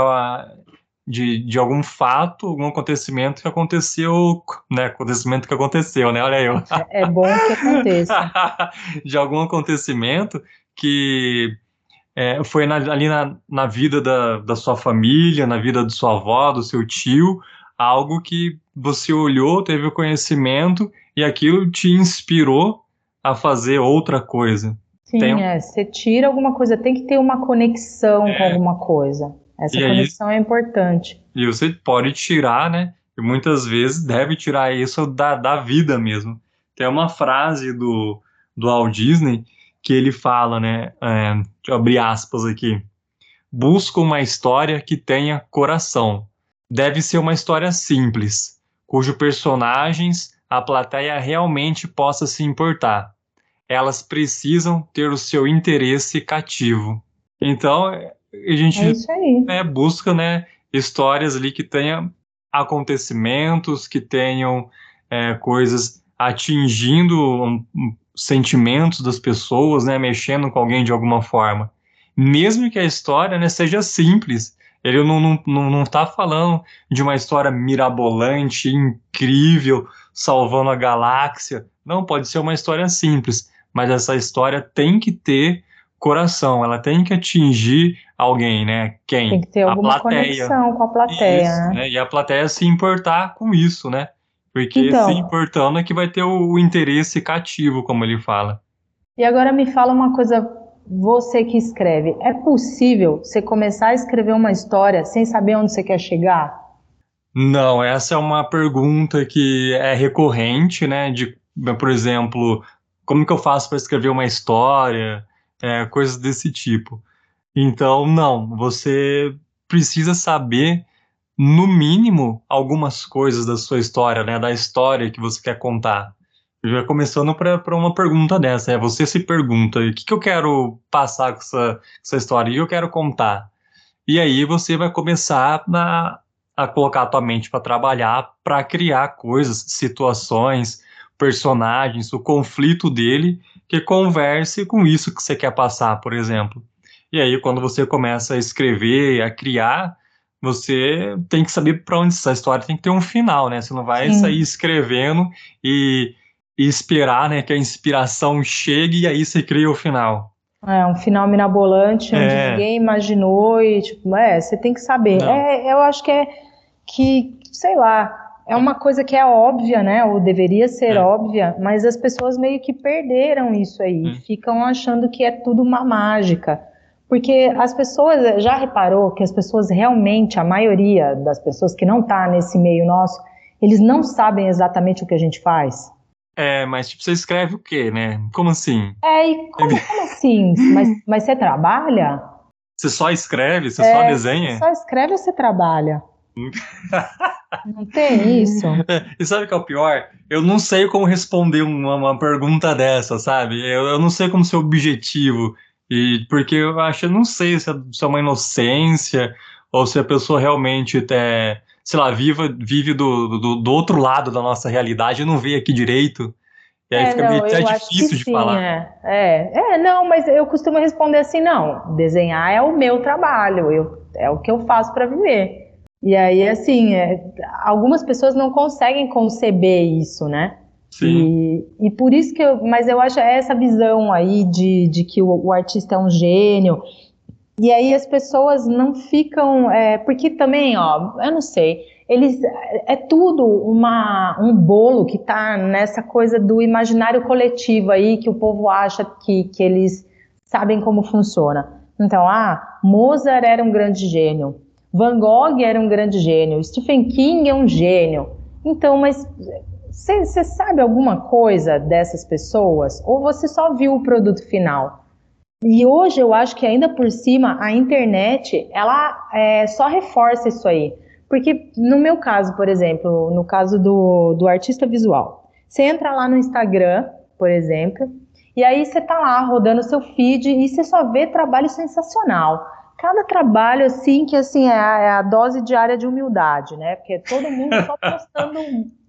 [SPEAKER 1] de, de, algum fato, algum acontecimento que aconteceu, né? Acontecimento que aconteceu, né? Olha eu.
[SPEAKER 2] É, bom que aconteça.
[SPEAKER 1] de algum acontecimento que é, foi na, ali na, na vida da, da sua família, na vida de sua avó, do seu tio, algo que você olhou, teve o conhecimento e aquilo te inspirou a fazer outra coisa.
[SPEAKER 2] Sim, tem... é. Você tira alguma coisa, tem que ter uma conexão é. com alguma coisa. Essa e conexão aí, é importante.
[SPEAKER 1] E você pode tirar, né? E muitas vezes deve tirar isso da, da vida mesmo. Tem uma frase do, do Walt Disney que ele fala, né? É, deixa eu abrir aspas aqui. Busca uma história que tenha coração. Deve ser uma história simples, cujos personagens a plateia realmente possa se importar. Elas precisam ter o seu interesse cativo. Então, a gente
[SPEAKER 2] é
[SPEAKER 1] né, busca né, histórias ali que tenham acontecimentos, que tenham é, coisas atingindo sentimentos das pessoas, né, mexendo com alguém de alguma forma. Mesmo que a história né, seja simples, ele não, não, não, não tá falando de uma história mirabolante, incrível, salvando a galáxia. Não, pode ser uma história simples, mas essa história tem que ter coração, ela tem que atingir alguém, né? Quem?
[SPEAKER 2] Tem que ter alguma conexão com a plateia, isso, né?
[SPEAKER 1] né? E a plateia se importar com isso, né? Porque então, se importando é que vai ter o, o interesse cativo, como ele fala.
[SPEAKER 2] E agora me fala uma coisa você que escreve, é possível você começar a escrever uma história sem saber onde você quer chegar?
[SPEAKER 1] Não, essa é uma pergunta que é recorrente, né? De, por exemplo, como que eu faço para escrever uma história, é, coisas desse tipo. Então, não, você precisa saber, no mínimo, algumas coisas da sua história, né? Da história que você quer contar. Já começando para uma pergunta dessa, é você se pergunta, o que, que eu quero passar com essa, essa história, o que eu quero contar? E aí você vai começar a, a colocar a tua mente para trabalhar, para criar coisas, situações, personagens, o conflito dele que converse com isso que você quer passar, por exemplo. E aí, quando você começa a escrever, a criar, você tem que saber para onde essa história tem que ter um final, né? Você não vai Sim. sair escrevendo e, e, esperar, né, que a inspiração chegue e aí você cria o final.
[SPEAKER 2] É, um final mirabolante onde é. ninguém imaginou e, tipo, é, você tem que saber. É, eu acho que é que, sei lá, é uma coisa que é óbvia, né? Ou deveria ser é. óbvia, mas as pessoas meio que perderam isso aí. Hum. Ficam achando que é tudo uma mágica. Porque as pessoas, já reparou que as pessoas realmente, a maioria das pessoas que não está nesse meio nosso, eles não sabem exatamente o que a gente faz?
[SPEAKER 1] É, mas tipo, você escreve o quê, né? Como assim?
[SPEAKER 2] É, e como, como assim? mas, mas você trabalha?
[SPEAKER 1] Você só escreve? Você é, só desenha?
[SPEAKER 2] Você só escreve ou você trabalha? não tem isso.
[SPEAKER 1] E sabe o que é o pior? Eu não sei como responder uma, uma pergunta dessa, sabe? Eu, eu, não sei como ser objetivo. E porque eu acho, eu não sei se é, se é uma inocência ou se a pessoa realmente é, sei lá, viva, vive do, do, do outro lado da nossa realidade e não vê aqui direito. E aí é, fica não, meio até difícil de sim, falar.
[SPEAKER 2] É. é. É, não, mas eu costumo responder assim, não, desenhar é o meu trabalho, eu, é o que eu faço para viver. E aí, assim, é, algumas pessoas não conseguem conceber isso, né?
[SPEAKER 1] Sim.
[SPEAKER 2] E, e por isso que eu. Mas eu acho essa visão aí de, de que o, o artista é um gênio. E aí as pessoas não ficam. É, porque também, ó, eu não sei. Eles, é tudo uma, um bolo que tá nessa coisa do imaginário coletivo aí, que o povo acha que, que eles sabem como funciona. Então, ah, Mozart era um grande gênio, Van Gogh era um grande gênio, Stephen King é um gênio. Então, mas você sabe alguma coisa dessas pessoas? Ou você só viu o produto final? E hoje eu acho que ainda por cima a internet ela é, só reforça isso aí. Porque no meu caso, por exemplo, no caso do, do artista visual, você entra lá no Instagram, por exemplo, e aí você tá lá rodando seu feed e você só vê trabalho sensacional cada trabalho assim que assim é a, é a, dose diária de humildade, né? Porque todo mundo só postando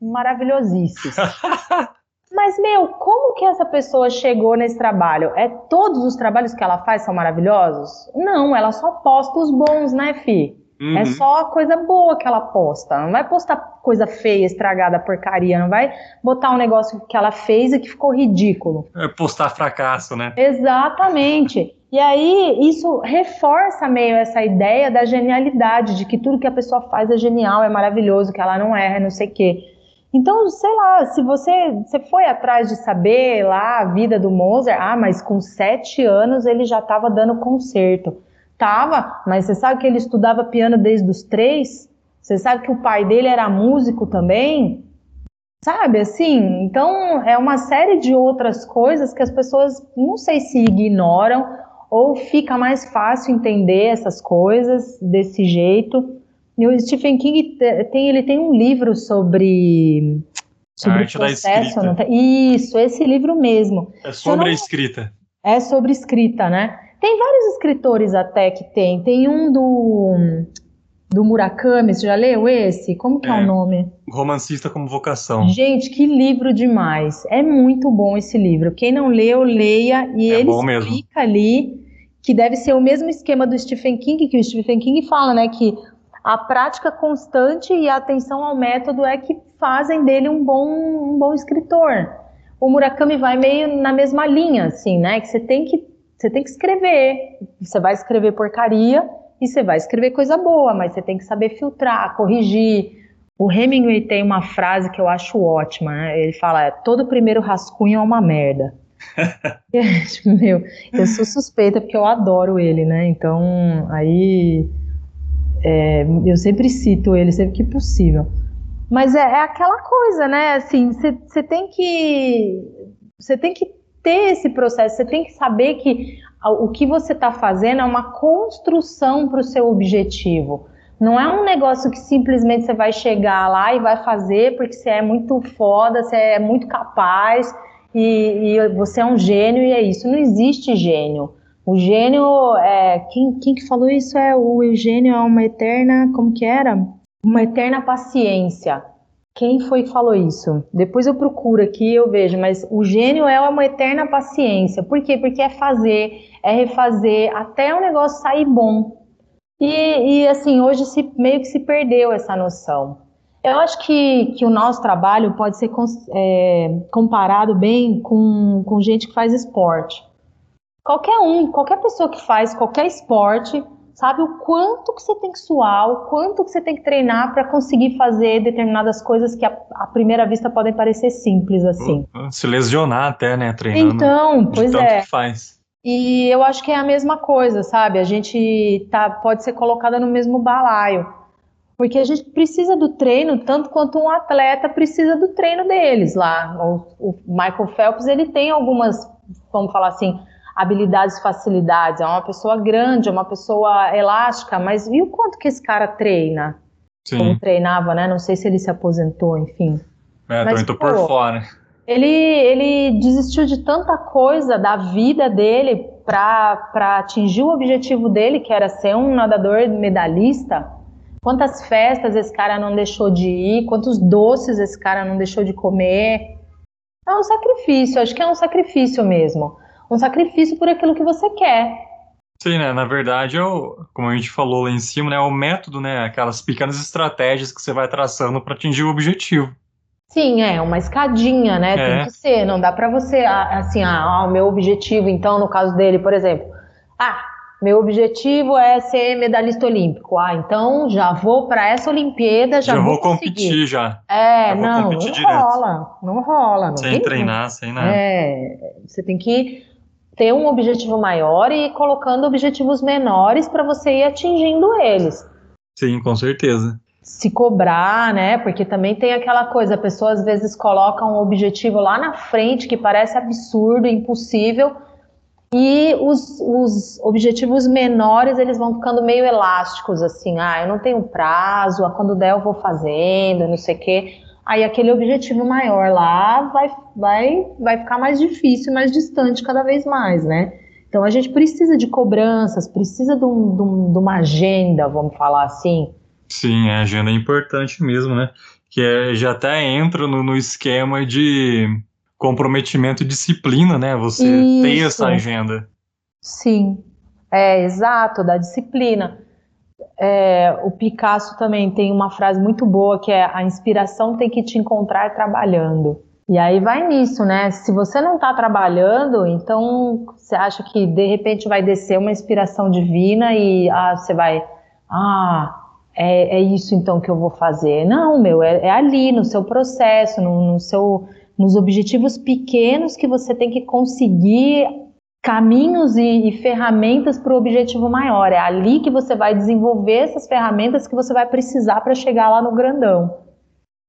[SPEAKER 2] maravilhosices. Mas meu, como que essa pessoa chegou nesse trabalho? É todos os trabalhos que ela faz são maravilhosos? Não, ela só posta os bons, né, fi? É uhum. É só coisa boa que ela posta. Não vai postar coisa feia, estragada, porcaria. Não vai botar um negócio que ela fez e que ficou ridículo.
[SPEAKER 1] É postar fracasso, né?
[SPEAKER 2] Exatamente. E aí isso reforça meio essa ideia da genialidade, de que tudo que a pessoa faz é genial, é maravilhoso, que ela não erra, não sei o quê. Então, sei lá, se você, você foi atrás de saber lá a vida do Mozart, ah, mas com sete anos ele já estava dando concerto. Tava, mas você sabe que ele estudava piano desde os três? Você sabe que o pai dele era músico também? Sabe, assim, então é uma série de outras coisas que as pessoas, não sei se ignoram ou fica mais fácil entender essas coisas desse jeito. E o Stephen King tem, ele tem um livro sobre sobre
[SPEAKER 1] a arte processo, da escrita.
[SPEAKER 2] Isso, esse livro mesmo.
[SPEAKER 1] É sobre não... a escrita.
[SPEAKER 2] É sobre escrita, né? Tem vários escritores até que tem. Tem um do do Murakami, você já leu esse? Como que é, é o nome?
[SPEAKER 1] Romancista como vocação.
[SPEAKER 2] Gente, que livro demais. É muito bom esse livro. Quem não leu, leia e é ele explica mesmo. ali que deve ser o mesmo esquema do Stephen King, que o Stephen King fala, né, que a prática constante e a atenção ao método é que fazem dele um bom, um bom escritor. O Murakami vai meio na mesma linha, assim, né, que você tem que, você tem que escrever, você vai escrever porcaria e você vai escrever coisa boa, mas você tem que saber filtrar, corrigir. O Hemingway tem uma frase que eu acho ótima, né? ele fala, todo primeiro rascunho é uma merda. Meu, eu sou suspeita porque eu adoro ele, né? Então, aí é, eu sempre cito ele, sempre que possível. Mas é, é aquela coisa, né? Assim, você tem que você tem que ter esse processo, você tem que saber que o que você está fazendo é uma construção para o seu objetivo. Não é um negócio que simplesmente você vai chegar lá e vai fazer porque você é muito foda, você é muito capaz e, e, você é um gênio e é isso. Não existe gênio. O gênio é. Quem, quem que falou isso é o Eugênio é uma eterna. Como que era? Uma eterna paciência. Quem foi que falou isso? Depois eu procuro aqui eu vejo, mas o gênio é uma eterna paciência. Por quê? Porque é fazer, é refazer, até o negócio sair bom. E, e assim, hoje se, meio que se perdeu essa noção. Eu acho que, que o nosso trabalho pode ser é, comparado bem com, com gente que faz esporte. Qualquer um, qualquer pessoa que faz qualquer esporte, sabe o quanto que você tem que suar, o quanto que você tem que treinar para conseguir fazer determinadas coisas que à, primeira vista podem parecer simples assim.
[SPEAKER 1] Se lesionar até, né, treinando.
[SPEAKER 2] Então, pois é.
[SPEAKER 1] faz.
[SPEAKER 2] E eu acho que é a mesma coisa, sabe? A gente tá, pode ser colocada no mesmo balaio. Porque a gente precisa do treino tanto quanto um atleta precisa do treino deles lá. O, o Michael Phelps, ele tem algumas, vamos falar assim, habilidades, facilidades. É uma pessoa grande, é uma pessoa elástica, mas e o quanto que esse cara treina? Sim. Como treinava, né? Não sei se ele se aposentou, enfim.
[SPEAKER 1] É, mas, tô por fora.
[SPEAKER 2] Ele, ele desistiu de tanta coisa da vida dele para atingir o objetivo dele, que era ser um nadador medalhista Quantas festas esse cara não deixou de ir, quantos doces esse cara não deixou de comer. É um sacrifício, acho que é um sacrifício mesmo. Um sacrifício por aquilo que você quer.
[SPEAKER 1] Sim, né? Na verdade, o, como a gente falou lá em cima, né? É o método, né? Aquelas pequenas estratégias que você vai traçando para atingir o objetivo.
[SPEAKER 2] Sim, é uma escadinha, né? É. Tem que ser. Não dá para você, assim, ah, o meu objetivo, então, no caso dele, por exemplo, ah, meu objetivo é ser medalhista olímpico. Ah, então já vou para essa Olimpíada, já, já vou, vou competir
[SPEAKER 1] já.
[SPEAKER 2] É, já não, não rola, não rola. Não
[SPEAKER 1] sem treinar, sem nada.
[SPEAKER 2] É, você tem que ter um objetivo maior e ir colocando objetivos menores para você ir atingindo eles.
[SPEAKER 1] Sim, com certeza.
[SPEAKER 2] Se cobrar, né? Porque também tem aquela coisa, a pessoa às vezes coloca um objetivo lá na frente que parece absurdo, impossível, e os, os, objetivos menores, eles vão ficando meio elásticos, assim, ah, eu não tenho prazo, quando der eu vou fazendo, não sei o quê. Aí aquele objetivo maior lá vai, vai, vai ficar mais difícil, mais distante cada vez mais, né? Então a gente precisa de cobranças, precisa de, um, de, um, de uma agenda, vamos falar assim.
[SPEAKER 1] Sim, a agenda é importante mesmo, né? Que é, já até entra no, no esquema de comprometimento e disciplina, né? Você Isso. tem essa agenda.
[SPEAKER 2] Sim, é exato, da disciplina. É, o Picasso também tem uma frase muito boa que é a inspiração tem que te encontrar trabalhando. E aí vai nisso, né? Se você não está trabalhando, então você acha que de repente vai descer uma inspiração divina e ah, você vai, ah, é, é isso então que eu vou fazer. Não, meu, é, é ali no seu processo, no, no seu nos objetivos pequenos que você tem que conseguir caminhos e, e ferramentas para o objetivo maior. É ali que você vai desenvolver essas ferramentas que você vai precisar para chegar lá no grandão.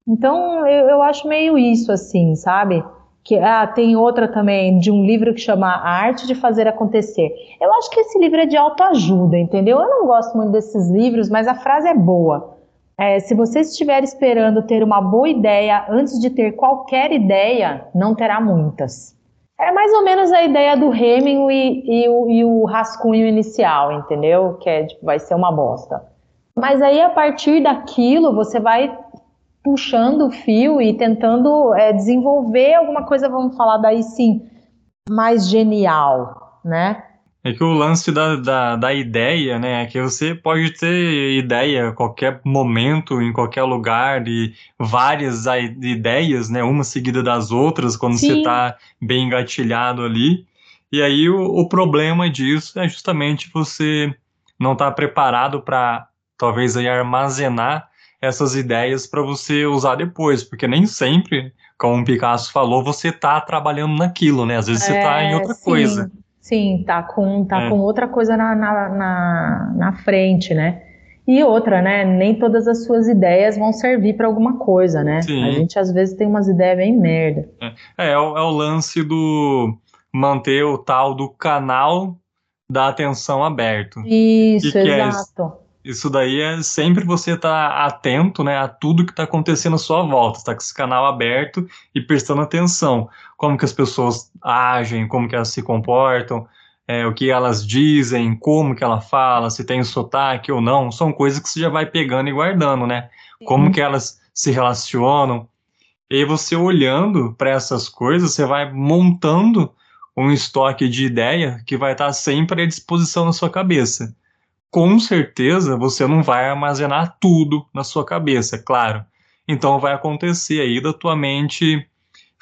[SPEAKER 2] Então, eu, eu, acho meio isso assim, sabe? Que ah, tem outra também de um livro que chama A Arte de Fazer Acontecer. Eu acho que esse livro é de autoajuda, entendeu? Eu não gosto muito desses livros, mas a frase é boa. É, se você estiver esperando ter uma boa ideia antes de ter qualquer ideia, não terá muitas. É mais ou menos a ideia do Hemingway e, e, o, e o rascunho inicial, entendeu? Que é, tipo, vai ser uma bosta. Mas aí, a partir daquilo, você vai puxando o fio e tentando é, desenvolver alguma coisa, vamos falar daí sim, mais genial, né?
[SPEAKER 1] É que o lance da, da, da, ideia, né, é que você pode ter ideia a qualquer momento, em qualquer lugar, e várias ideias, né, uma seguida das outras, quando Sim. você está bem engatilhado ali. E aí o, o problema disso é justamente você não estar tá preparado para, talvez, aí, armazenar essas ideias para você usar depois, porque nem sempre, como o Picasso falou, você está trabalhando naquilo, né? Às vezes é, você está em outra sim. coisa.
[SPEAKER 2] Sim, tá com, tá é. com outra coisa na, na, na, na, frente, né? E outra, né? Nem todas as suas ideias vão servir para alguma coisa, né? Sim. A gente às vezes tem umas ideias bem merda.
[SPEAKER 1] É, é, o, é o lance do manter o tal do canal da atenção aberto.
[SPEAKER 2] Isso, que exato.
[SPEAKER 1] Que é isso daí é sempre você estar tá atento né, a tudo que está acontecendo à sua volta, está com esse canal aberto e prestando atenção. Como que as pessoas agem, como que elas se comportam, é, o que elas dizem, como que ela fala, se tem sotaque ou não, são coisas que você já vai pegando e guardando, né? Como que elas se relacionam. E você olhando para essas coisas, você vai montando um estoque de ideia que vai estar tá sempre à disposição na sua cabeça com certeza você não vai armazenar tudo na sua cabeça, é claro. Então vai acontecer aí da tua mente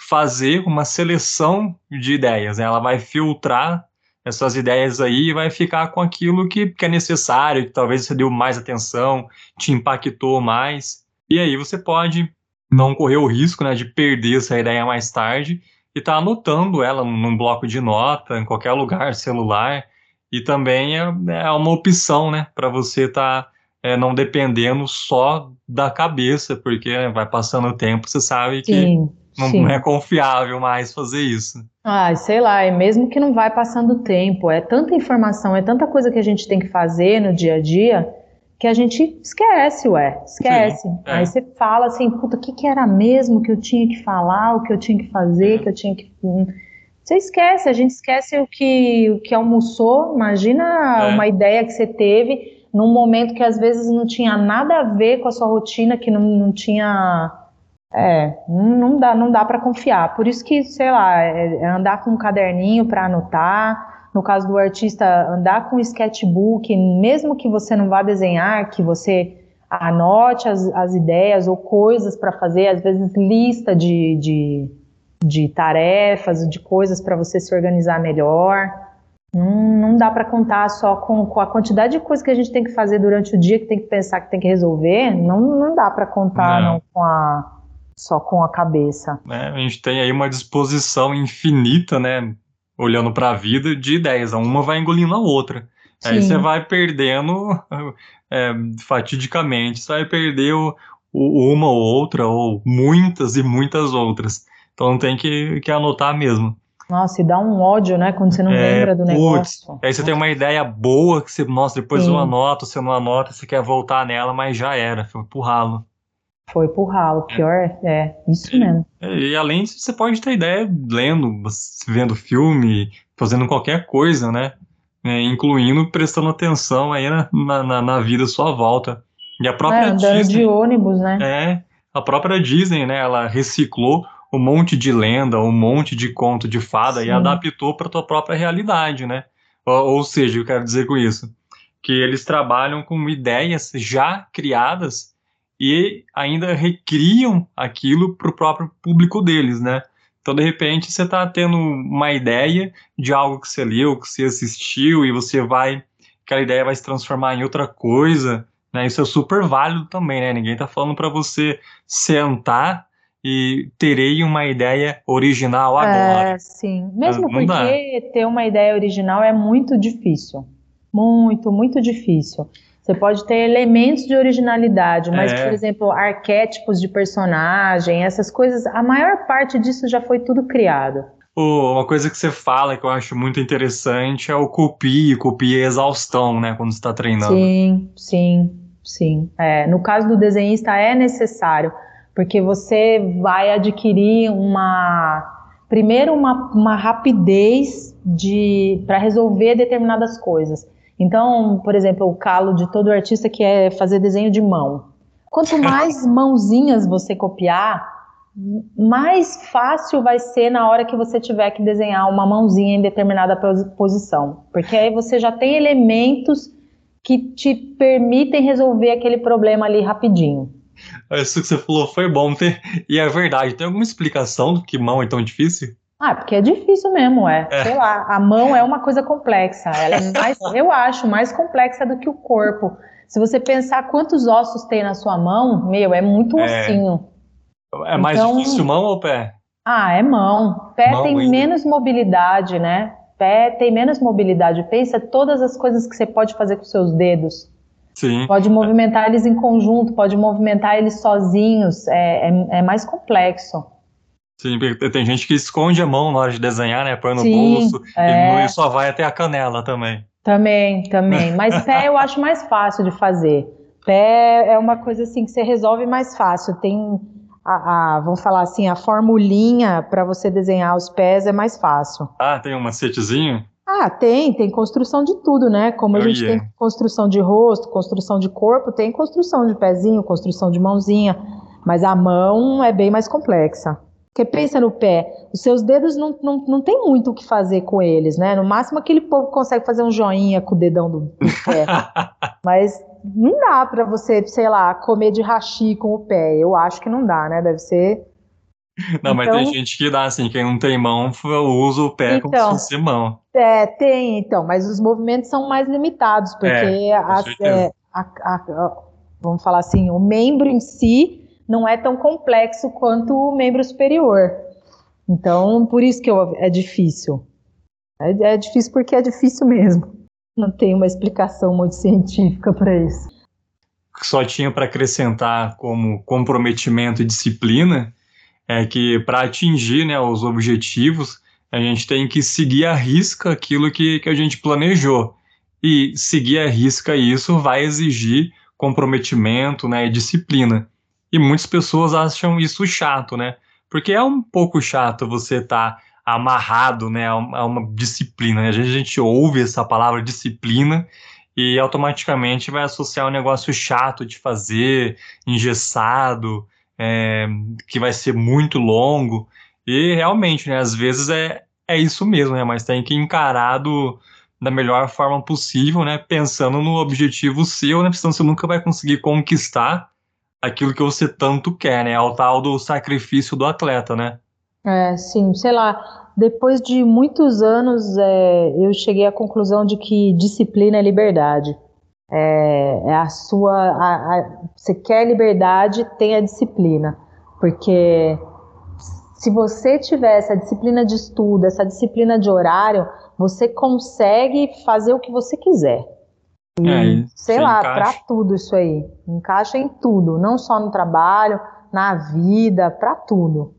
[SPEAKER 1] fazer uma seleção de ideias. Né? Ela vai filtrar essas ideias aí e vai ficar com aquilo que, que é necessário, que talvez você deu mais atenção, te impactou mais. E aí você pode não correr o risco né, de perder essa ideia mais tarde e estar tá anotando ela num bloco de nota, em qualquer lugar, celular. E também é, é uma opção né, para você estar tá, é, não dependendo só da cabeça, porque vai passando o tempo, você sabe que. Sim não, não, é confiável mais fazer isso.
[SPEAKER 2] Ah, sei lá, é mesmo que não vai passando o tempo, é tanta informação, é tanta coisa que a gente tem que fazer no dia a dia que a gente esquece, ué, esquece. Sim, é. Aí você fala assim, puta, o que, que era mesmo que eu tinha que falar, o que eu tinha que fazer, é. que eu tinha que. Hum. Você esquece, a gente esquece o que, o que almoçou. Imagina é. uma ideia que você teve num momento que às vezes não tinha nada a ver com a sua rotina, que não, não tinha é, não dá, não dá para confiar. Por isso que, sei lá, é, é andar com um caderninho para anotar. No caso do artista, andar com um sketchbook, mesmo que você não vá desenhar, que você anote as, as ideias ou coisas para fazer, às vezes lista de, de, de tarefas, de coisas para você se organizar melhor. Não, não dá para contar só com, com, a quantidade de coisas que a gente tem que fazer durante o dia, que tem que pensar, que tem que resolver. Não, não dá para contar não. Não, com a só com a cabeça.
[SPEAKER 1] É, a gente tem aí uma disposição infinita, né? Olhando para a vida de ideias. Uma vai engolindo a outra. Sim. Aí você vai perdendo é, fatidicamente, você vai perder o, o, uma ou outra, ou muitas e muitas outras. Então tem que, que anotar mesmo.
[SPEAKER 2] Nossa, e dá um ódio, né? Quando você não é, lembra do negócio.
[SPEAKER 1] Putz, aí você tem uma ideia boa que você, nossa, depois Sim. eu anoto, você não anota, você quer voltar nela, mas já era, foi pro ralo.
[SPEAKER 2] Foi pro ralo, pior é, é isso mesmo.
[SPEAKER 1] E, e além disso, você pode ter ideia lendo, vendo filme, fazendo qualquer coisa, né? É, incluindo prestando atenção aí na, na, na, vida à sua volta. E a própria
[SPEAKER 2] é, andando Disney, de ônibus, né?
[SPEAKER 1] É, a própria Disney, né? Ela reciclou um monte de lenda, um monte de conto de fada Sim. e adaptou para tua própria realidade, né? Ou, ou seja, eu quero dizer com isso que eles trabalham com ideias já criadas e ainda recriam aquilo para o próprio público deles, né? Então, de repente, você está tendo uma ideia de algo que você leu, que você assistiu, e você vai. aquela ideia vai se transformar em outra coisa, né? Isso é super válido também, né? Ninguém está falando para você sentar e terei uma ideia original agora.
[SPEAKER 2] É, sim. Mesmo Não porque dá. ter uma ideia original é muito difícil. Muito, muito difícil. Você pode ter elementos de originalidade, mas, é. por exemplo, arquétipos de personagem, essas coisas, a maior parte disso já foi tudo criado.
[SPEAKER 1] uma coisa que você fala que eu acho muito interessante é o copie, copie exaustão, né, quando você está treinando.
[SPEAKER 2] Sim, sim, sim. É, no caso do desenhista é necessário, porque você vai adquirir uma primeiro uma, uma rapidez de para resolver determinadas coisas. Então, por exemplo, o calo de todo artista que é fazer desenho de mão. Quanto mais mãozinhas você copiar, mais fácil vai ser na hora que você tiver que desenhar uma mãozinha em determinada posição. Porque aí você já tem elementos que te permitem resolver aquele problema ali rapidinho.
[SPEAKER 1] Isso que você falou foi bom. E é verdade. Tem alguma explicação do que mão é tão difícil?
[SPEAKER 2] Ah, porque é difícil mesmo, é. é. Sei lá, a mão é uma coisa complexa. Ela é mais, eu acho, mais complexa do que o corpo. Se você pensar quantos ossos tem na sua mão, meu, é muito é. ossinho.
[SPEAKER 1] É mais então, difícil mão ou pé?
[SPEAKER 2] Ah, é mão. Pé mão tem ainda. menos mobilidade, né? Pé tem menos mobilidade. Pensa todas as coisas que você pode fazer com seus dedos.
[SPEAKER 1] Sim.
[SPEAKER 2] Pode movimentar eles em conjunto, pode movimentar eles sozinhos. É, é, é mais complexo.
[SPEAKER 1] Sim, tem gente que esconde a mão na hora de desenhar, né? Põe no Sim, bolso é... e só vai até a canela também.
[SPEAKER 2] Também, também. Mas pé eu acho mais fácil de fazer. Pé é uma coisa assim que você resolve mais fácil. Tem a, a vamos falar assim, a formulinha para você desenhar os pés é mais fácil.
[SPEAKER 1] Ah, tem um macetezinho?
[SPEAKER 2] Ah, tem, tem construção de tudo, né? Como a oh, gente yeah. tem construção de rosto, construção de corpo, tem construção de pezinho, construção de mãozinha, mas a mão é bem mais complexa. Porque pensa no pé, os seus dedos não, não, não tem muito o que fazer com eles, né? No máximo aquele povo consegue fazer um joinha com o dedão do, do pé. Mas não dá para você, sei lá, comer de hashi com o pé. Eu acho que não dá, né? Deve ser.
[SPEAKER 1] Não, então, mas tem então gente que dá assim, quem não tem mão usa o pé então, como se fosse mão.
[SPEAKER 2] É, tem, então, mas os movimentos são mais limitados, porque é, é, a, a, a, vamos falar assim, o membro em si não é tão complexo quanto o membro superior. Então, por isso que eu, é difícil. É, é difícil porque é difícil mesmo. Não tem uma explicação muito científica para isso.
[SPEAKER 1] Só tinha para acrescentar como comprometimento e disciplina é que para atingir né, os objetivos, a gente tem que seguir a risca aquilo que, que a gente planejou. E seguir a risca isso vai exigir comprometimento né, e disciplina. E muitas pessoas acham isso chato, né? Porque é um pouco chato você estar tá amarrado né, a uma disciplina. Vezes a gente ouve essa palavra disciplina e automaticamente vai associar um negócio chato de fazer, engessado, é, que vai ser muito longo. E realmente, né, às vezes é, é isso mesmo, né, mas tem que encarar do, da melhor forma possível, né, pensando no objetivo seu, né, senão você nunca vai conseguir conquistar aquilo que você tanto quer, né? Ao tal do sacrifício do atleta, né?
[SPEAKER 2] É, sim, sei lá. Depois de muitos anos, é, eu cheguei à conclusão de que disciplina é liberdade. É, é a sua. A, a, você quer liberdade, tem a disciplina. Porque se você tiver essa disciplina de estudo, essa disciplina de horário, você consegue fazer o que você quiser. É, sei lá, para tudo isso aí. Encaixa em tudo, não só no trabalho, na vida, para tudo.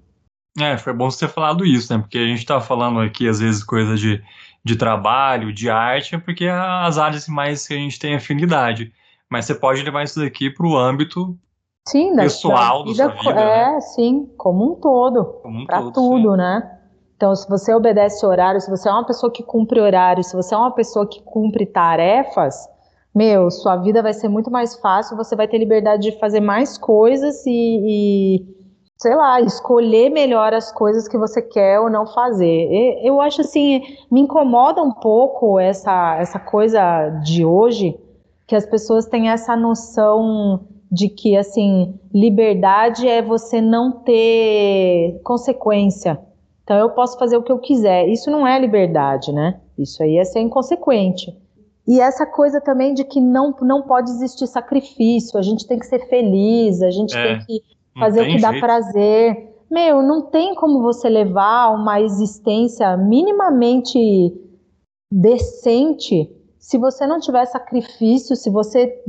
[SPEAKER 1] É, foi bom você ter falado isso, né? Porque a gente tá falando aqui, às vezes, coisa de, de trabalho, de arte, porque é as áreas mais que a gente tem afinidade. Mas você pode levar isso daqui para o âmbito sim, pessoal da, vida, da sua vida.
[SPEAKER 2] É,
[SPEAKER 1] né?
[SPEAKER 2] sim, como um todo. Um para tudo, sim. né? Então, se você obedece horário, se você é uma pessoa que cumpre horário, se você é uma pessoa que cumpre tarefas, meu, sua vida vai ser muito mais fácil, você vai ter liberdade de fazer mais coisas e, e sei lá, escolher melhor as coisas que você quer ou não fazer. Eu acho assim, me incomoda um pouco essa, essa coisa de hoje, que as pessoas têm essa noção de que assim, liberdade é você não ter consequência. Então eu posso fazer o que eu quiser. Isso não é liberdade, né? Isso aí é ser inconsequente. E essa coisa também de que não, não pode existir sacrifício, a gente tem que ser feliz, a gente é, tem que fazer tem o que jeito. dá prazer. Meu, não tem como você levar uma existência minimamente decente se você não tiver sacrifício, se você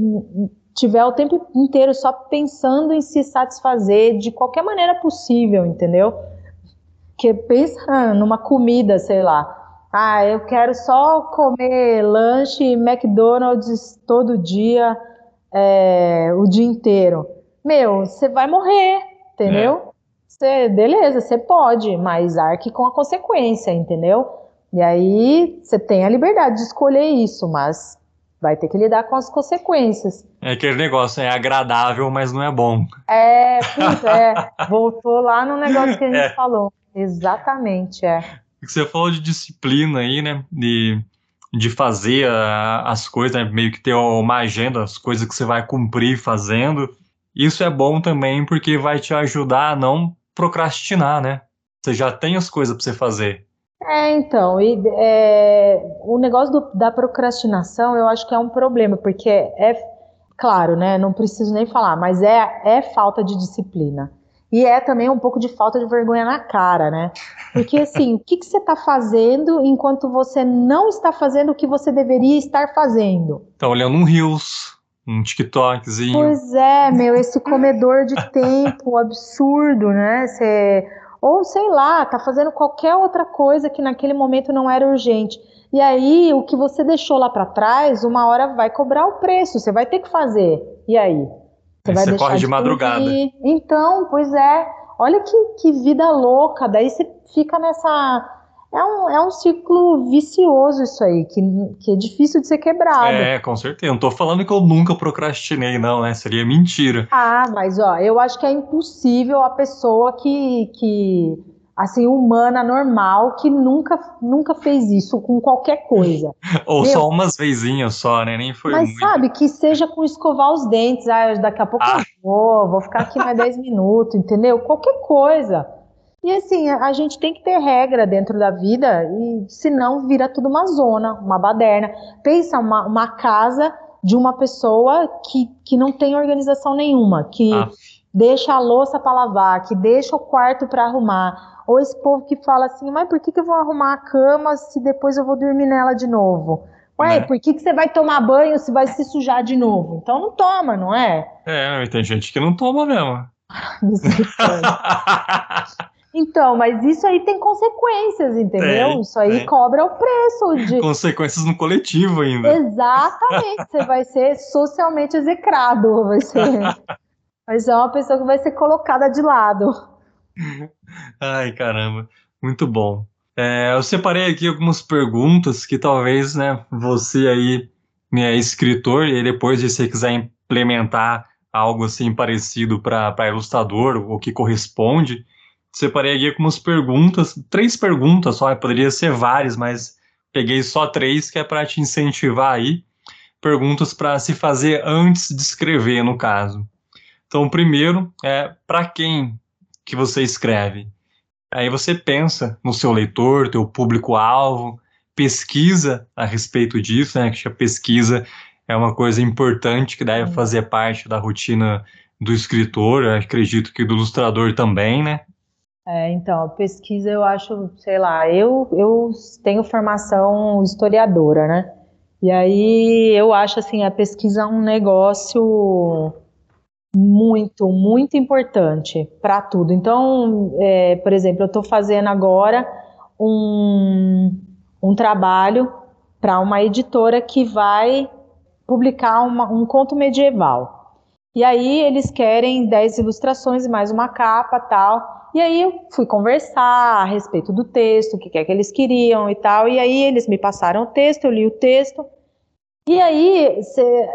[SPEAKER 2] tiver o tempo inteiro só pensando em se satisfazer de qualquer maneira possível, entendeu? Que pensa numa comida, sei lá. Ah, eu quero só comer lanche McDonald's todo dia, é, o dia inteiro. Meu, você vai morrer, entendeu? É. beleza, você pode, mas arque com a consequência, entendeu? E aí você tem a liberdade de escolher isso, mas vai ter que lidar com as consequências.
[SPEAKER 1] É aquele negócio, é agradável, mas não é bom.
[SPEAKER 2] É, pois é. Voltou lá no negócio que a gente é. falou. Exatamente, é
[SPEAKER 1] você falou de disciplina aí, né? De, de fazer a, as coisas, né? meio que ter uma agenda, as coisas que você vai cumprir fazendo. Isso é bom também porque vai te ajudar a não procrastinar, né? Você já tem as coisas para você fazer.
[SPEAKER 2] É, então, e, é, o negócio do, da procrastinação eu acho que é um problema, porque é, claro, né? Não preciso nem falar, mas é, é falta de disciplina. E é também um pouco de falta de vergonha na cara, né? Porque assim, o que, que você está fazendo enquanto você não está fazendo o que você deveria estar fazendo?
[SPEAKER 1] Tá olhando um Reels, um TikTokzinho.
[SPEAKER 2] Pois é, meu, esse comedor de tempo absurdo, né? Você, ou sei lá, tá fazendo qualquer outra coisa que naquele momento não era urgente. E aí, o que você deixou lá para trás, uma hora vai cobrar o preço, você vai ter que fazer. E aí?
[SPEAKER 1] Você, vai você corre de, de madrugada. Dormir.
[SPEAKER 2] Então, pois é. Olha que, que vida louca. Daí você fica nessa. é um, é um ciclo vicioso isso aí, que, que é difícil de ser quebrado.
[SPEAKER 1] É, com certeza. Não tô falando que eu nunca procrastinei, não, né? Seria mentira.
[SPEAKER 2] Ah, mas ó, eu acho que é impossível a pessoa que, que assim, humana, normal, que nunca, nunca fez isso com qualquer coisa.
[SPEAKER 1] Ou Meu, só umas vezinhas só, né? Nem foi
[SPEAKER 2] Mas
[SPEAKER 1] muito.
[SPEAKER 2] sabe, que seja com escovar os dentes, ah, daqui a pouco ah. eu vou, vou ficar aqui mais 10 minutos, entendeu? Qualquer coisa. E assim, a gente tem que ter regra dentro da vida, e senão vira tudo uma zona, uma baderna. Pensa uma, uma casa de uma pessoa que, que não tem organização nenhuma, que ah. deixa a louça para lavar, que deixa o quarto para arrumar. Ou esse povo que fala assim, mas por que, que eu vou arrumar a cama se depois eu vou dormir nela de novo? Ué, né? por que, que você vai tomar banho se vai se sujar de novo? Então não toma, não é?
[SPEAKER 1] É, tem gente que não toma mesmo.
[SPEAKER 2] Então, mas isso aí tem consequências, entendeu? Tem, isso aí tem. cobra o preço de.
[SPEAKER 1] Consequências no coletivo ainda.
[SPEAKER 2] Exatamente. Você vai ser socialmente execrado. Vai ser, vai ser uma pessoa que vai ser colocada de lado.
[SPEAKER 1] Ai, caramba. Muito bom. É, eu separei aqui algumas perguntas que talvez, né, você aí é escritor e depois se você quiser implementar algo assim parecido para ilustrador, o que corresponde, separei aqui algumas perguntas, três perguntas só, poderia ser várias, mas peguei só três que é para te incentivar aí. Perguntas para se fazer antes de escrever, no caso. Então, primeiro é para quem que você escreve. Aí você pensa no seu leitor, teu público-alvo, pesquisa a respeito disso, né? Que a pesquisa é uma coisa importante que deve fazer parte da rotina do escritor, acredito que do ilustrador também, né?
[SPEAKER 2] É, então, a pesquisa eu acho, sei lá, eu, eu tenho formação historiadora, né? E aí eu acho assim, a pesquisa um negócio muito, muito importante para tudo. Então, é, por exemplo, eu estou fazendo agora um, um trabalho para uma editora que vai publicar uma, um conto medieval. E aí eles querem 10 ilustrações e mais uma capa tal. E aí eu fui conversar a respeito do texto, o que é que eles queriam e tal. E aí eles me passaram o texto, eu li o texto. E aí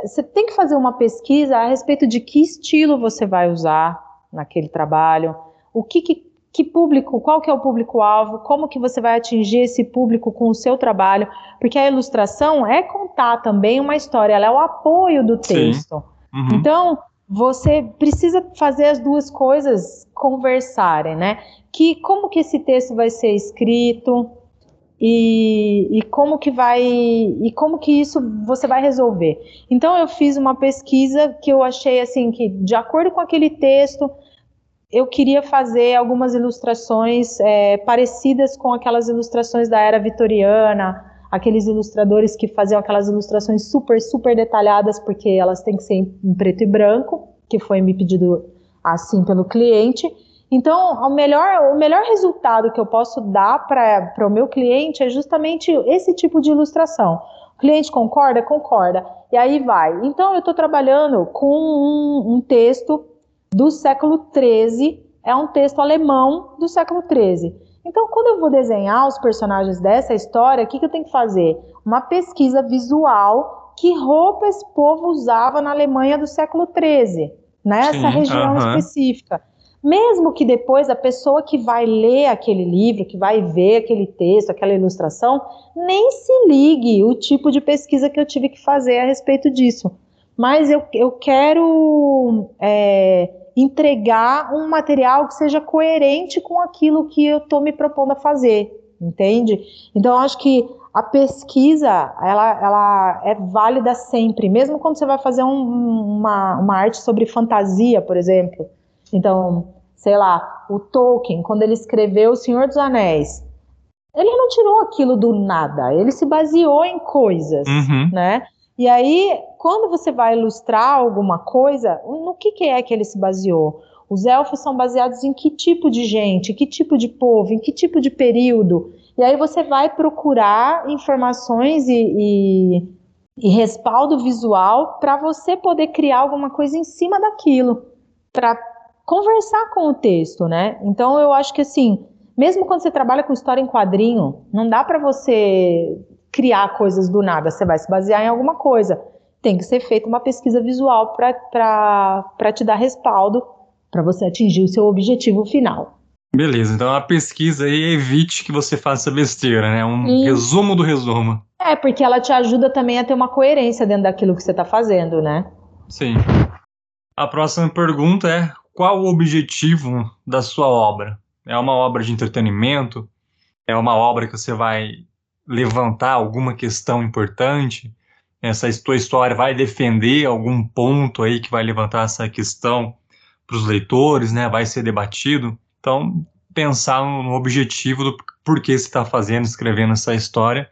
[SPEAKER 2] você tem que fazer uma pesquisa a respeito de que estilo você vai usar naquele trabalho, o que, que, que público, qual que é o público-alvo, como que você vai atingir esse público com o seu trabalho, porque a ilustração é contar também uma história, ela é o apoio do texto. Uhum. Então, você precisa fazer as duas coisas conversarem, né? Que como que esse texto vai ser escrito e, e como que vai e como que isso você vai resolver. Então eu fiz uma pesquisa que eu achei assim que de acordo com aquele texto eu queria fazer algumas ilustrações é, parecidas com aquelas ilustrações da era vitoriana, aqueles ilustradores que faziam aquelas ilustrações super, super detalhadas, porque elas têm que ser em preto e branco, que foi me pedido assim pelo cliente. Então, o melhor, o melhor resultado que eu posso dar para o meu cliente é justamente esse tipo de ilustração. O cliente concorda? Concorda. E aí vai. Então, eu estou trabalhando com um, um texto do século XIII, é um texto alemão do século XIII. Então, quando eu vou desenhar os personagens dessa história, o que, que eu tenho que fazer? Uma pesquisa visual que roupa esse povo usava na Alemanha do século XIII, nessa Sim, região uh -huh. específica. Mesmo que depois a pessoa que vai ler aquele livro, que vai ver aquele texto, aquela ilustração, nem se ligue o tipo de pesquisa que eu tive que fazer a respeito disso. Mas eu, eu quero é, entregar um material que seja coerente com aquilo que eu estou me propondo a fazer, entende? Então, acho que a pesquisa, ela, ela é válida sempre, mesmo quando você vai fazer um, uma, uma arte sobre fantasia, por exemplo. Então, sei lá, o Tolkien, quando ele escreveu O Senhor dos Anéis, ele não tirou aquilo do nada, ele se baseou em coisas, uhum. né? E aí, quando você vai ilustrar alguma coisa, no que, que é que ele se baseou? Os elfos são baseados em que tipo de gente, que tipo de povo, em que tipo de período. E aí você vai procurar informações e, e, e respaldo visual para você poder criar alguma coisa em cima daquilo, para conversar com o texto, né? Então eu acho que assim, Mesmo quando você trabalha com história em quadrinho, não dá para você criar coisas do nada, você vai se basear em alguma coisa. Tem que ser feita uma pesquisa visual para te dar respaldo para você atingir o seu objetivo final.
[SPEAKER 1] Beleza, então a pesquisa aí evite que você faça besteira, né? Um Sim. resumo do resumo.
[SPEAKER 2] É, porque ela te ajuda também a ter uma coerência dentro daquilo que você está fazendo, né?
[SPEAKER 1] Sim. A próxima pergunta é: qual o objetivo da sua obra? É uma obra de entretenimento? É uma obra que você vai levantar alguma questão importante? Essa tua história vai defender algum ponto aí que vai levantar essa questão para os leitores, né? Vai ser debatido. Então, pensar no objetivo do porquê você está fazendo, escrevendo essa história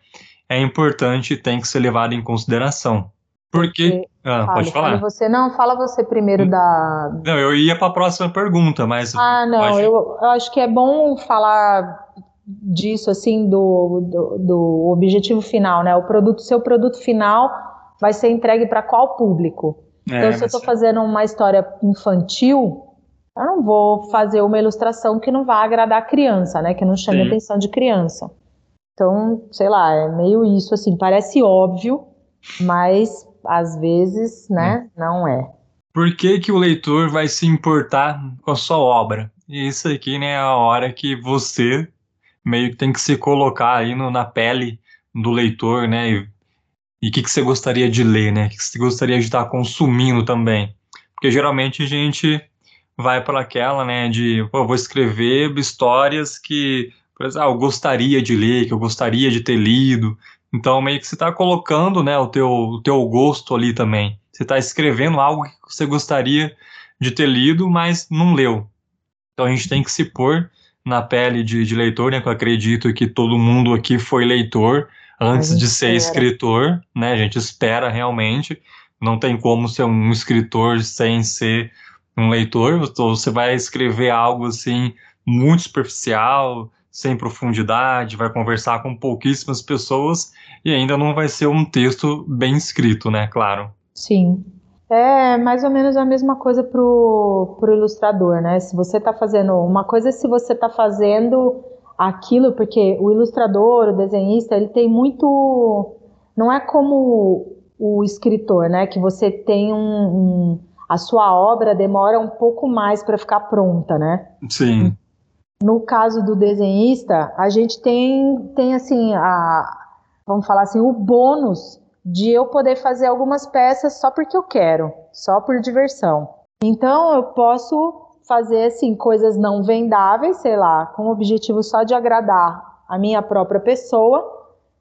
[SPEAKER 1] é importante e tem que ser levado em consideração. Porque. Ah, fale, pode falar.
[SPEAKER 2] você. Não, fala você primeiro hum. da.
[SPEAKER 1] Não, eu ia para a próxima pergunta, mas.
[SPEAKER 2] Ah, não, pode... eu, eu, acho que é bom falar disso, assim, do, do, do objetivo final, né? O produto, seu produto final vai ser entregue para qual público? É, então, se eu estou fazendo uma história infantil, eu não vou fazer uma ilustração que não vá agradar a criança, né? Que não chame Sim. a atenção de criança. Então, sei lá, é meio isso, assim, parece óbvio, mas às vezes, né, é. não é.
[SPEAKER 1] Por que, que o leitor vai se importar com a sua obra? E isso aqui, né, é a hora que você meio que tem que se colocar aí no, na pele do leitor, né, e o que, que você gostaria de ler, né, o que, que você gostaria de estar consumindo também. Porque geralmente a gente vai para aquela, né, de, pô, vou escrever histórias que, por exemplo, ah, eu gostaria de ler, que eu gostaria de ter lido, então, meio que você está colocando né, o, teu, o teu gosto ali também. Você está escrevendo algo que você gostaria de ter lido, mas não leu. Então, a gente tem que se pôr na pele de, de leitor, né? Que eu acredito que todo mundo aqui foi leitor antes de ser espera. escritor, né? A gente espera realmente. Não tem como ser um escritor sem ser um leitor. Você vai escrever algo assim muito superficial, sem profundidade, vai conversar com pouquíssimas pessoas e ainda não vai ser um texto bem escrito, né? Claro.
[SPEAKER 2] Sim. É mais ou menos a mesma coisa pro, pro ilustrador, né? Se você está fazendo uma coisa, é se você está fazendo aquilo, porque o ilustrador, o desenhista, ele tem muito. Não é como o escritor, né? Que você tem um, um a sua obra demora um pouco mais para ficar pronta, né?
[SPEAKER 1] Sim.
[SPEAKER 2] No caso do desenhista, a gente tem, tem assim, a, vamos falar assim, o bônus de eu poder fazer algumas peças só porque eu quero, só por diversão. Então eu posso fazer assim coisas não vendáveis, sei lá, com o objetivo só de agradar a minha própria pessoa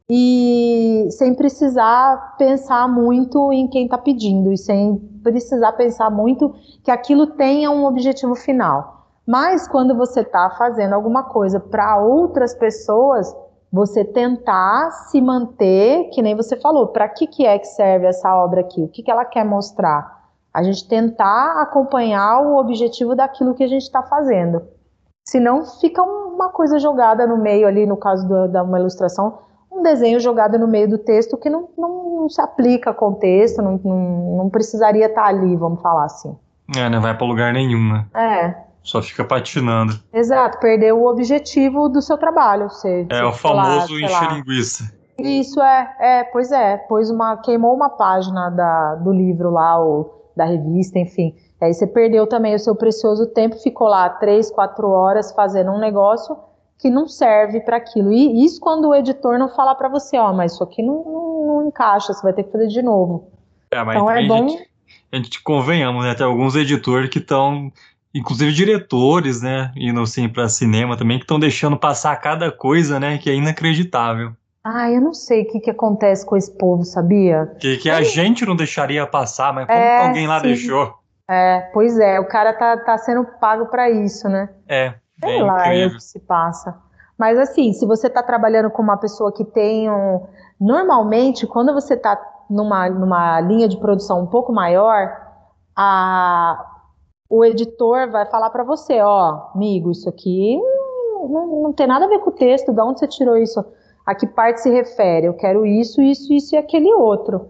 [SPEAKER 2] e sem precisar pensar muito em quem está pedindo e sem precisar pensar muito que aquilo tenha um objetivo final. Mas quando você está fazendo alguma coisa para outras pessoas, você tentar se manter, que nem você falou, para que, que é que serve essa obra aqui? O que, que ela quer mostrar? A gente tentar acompanhar o objetivo daquilo que a gente está fazendo. Senão fica uma coisa jogada no meio ali, no caso do, da uma ilustração, um desenho jogado no meio do texto que não, não, não se aplica ao contexto, não, não, não precisaria estar tá ali, vamos falar assim.
[SPEAKER 1] É, não vai para lugar nenhum, né?
[SPEAKER 2] É.
[SPEAKER 1] Só fica patinando.
[SPEAKER 2] Exato, perdeu o objetivo do seu trabalho. Você,
[SPEAKER 1] é o famoso encher linguiça.
[SPEAKER 2] Isso é, é, pois é, pois uma, queimou uma página da, do livro lá, ou da revista, enfim. Aí você perdeu também o seu precioso tempo, ficou lá três, quatro horas fazendo um negócio que não serve para aquilo. E isso quando o editor não falar para você, ó, mas isso aqui não, não, não, encaixa, você vai ter que fazer de novo.
[SPEAKER 1] É, mas então é bom. Gente, a gente convenhamos, né? Tem alguns editores que estão inclusive diretores, né, indo assim para cinema também, que estão deixando passar cada coisa, né, que é inacreditável.
[SPEAKER 2] Ah, eu não sei o que, que acontece com esse povo, sabia?
[SPEAKER 1] Que, que a gente não deixaria passar, mas como é, alguém lá sim. deixou?
[SPEAKER 2] É, pois é, o cara tá, tá sendo pago para isso, né?
[SPEAKER 1] É,
[SPEAKER 2] Sei é lá é o que se passa. Mas assim, se você tá trabalhando com uma pessoa que tem um... Normalmente, quando você tá numa, numa linha de produção um pouco maior, a, o editor vai falar para você, ó, amigo, isso aqui não, não, não, tem nada a ver com o texto, de onde você tirou isso? A que parte se refere? Eu quero isso, isso, isso e aquele outro.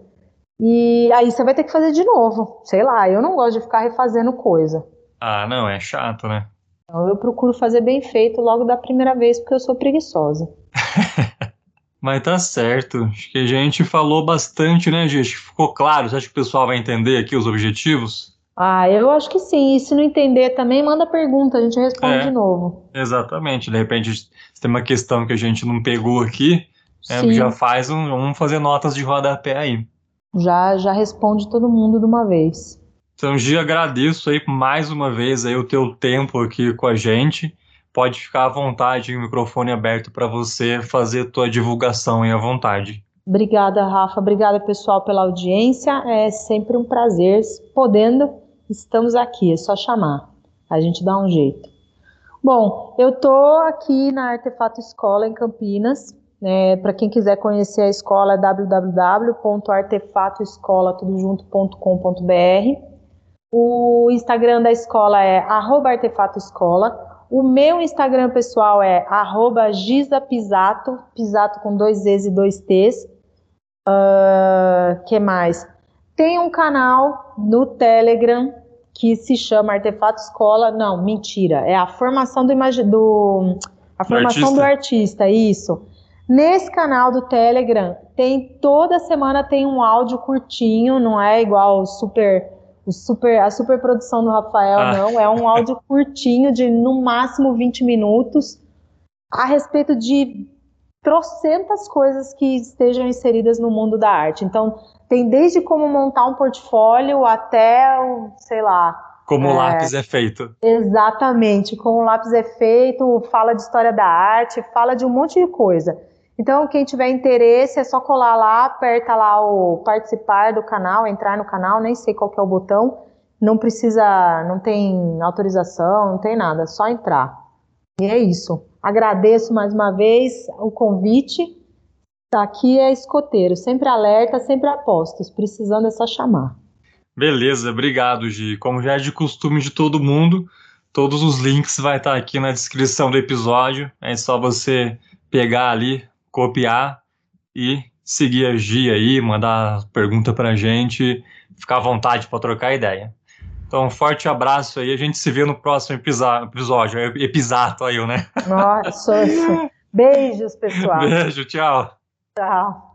[SPEAKER 2] E aí você vai ter que fazer de novo. Sei lá, eu não gosto de ficar refazendo coisa.
[SPEAKER 1] Ah, não, é chato, né?
[SPEAKER 2] Então eu procuro fazer bem feito logo da primeira vez, porque eu sou preguiçosa.
[SPEAKER 1] Mas tá certo. Acho que a gente falou bastante, né, gente? Ficou claro? Você acha que o pessoal vai entender aqui os objetivos?
[SPEAKER 2] Ah, eu acho que sim. E se não entender também, manda pergunta, a gente responde é, de novo.
[SPEAKER 1] Exatamente. De repente, se tem uma questão que a gente não pegou aqui, é, já faz um, vamos fazer notas de rodapé aí.
[SPEAKER 2] Já, já responde todo mundo de uma vez.
[SPEAKER 1] Então, Gia, agradeço aí mais uma vez aí o teu tempo aqui com a gente pode ficar à vontade, o microfone aberto para você fazer a tua divulgação aí à vontade.
[SPEAKER 2] Obrigada, Rafa. Obrigada, pessoal, pela audiência. É sempre um prazer. Podendo, estamos aqui. É só chamar. A gente dá um jeito. Bom, eu tô aqui na Artefato Escola em Campinas. É, Para quem quiser conhecer a escola, é www.artefatoescola.com.br. O Instagram da escola é @artefatoescola. O meu Instagram pessoal é @gisapisato, pisato com dois Z's e dois T's. Uh, que mais? Tem um canal no Telegram que se chama Artefato Escola. Não, mentira. É a formação do, do a formação do artista. do artista, isso. Nesse canal do Telegram tem toda semana tem um áudio curtinho, não é igual super super, a super produção do Rafael, ah. não. É um áudio curtinho, de no máximo 20 minutos, a respeito de trocentas coisas que estejam inseridas no mundo da arte. Então, tem desde como montar um portfólio até, o, sei lá.
[SPEAKER 1] Como o é, lápis é feito.
[SPEAKER 2] Exatamente, como o lápis é feito, fala de história da arte, fala de um monte de coisa. Então, quem tiver interesse, é só colar lá, aperta lá o participar do canal, entrar no canal, nem sei qual é o botão. Não precisa, não tem autorização, não tem nada, é só entrar. E é isso. Agradeço mais uma vez o convite. Aqui é escoteiro, sempre alerta, sempre apostos. Precisando é só chamar.
[SPEAKER 1] Beleza, obrigado, Gi. Como já é de costume de todo mundo, todos os links vai estar aqui na descrição do episódio. É só você pegar ali, copiar e seguir a Gia aí, mandar pergunta pra gente, ficar à vontade para trocar ideia. Então, um forte abraço aí, a gente se vê no próximo episódio, episato aí, né?
[SPEAKER 2] Nossa, beijos, pessoal.
[SPEAKER 1] Beijo, tchau.
[SPEAKER 2] Tchau.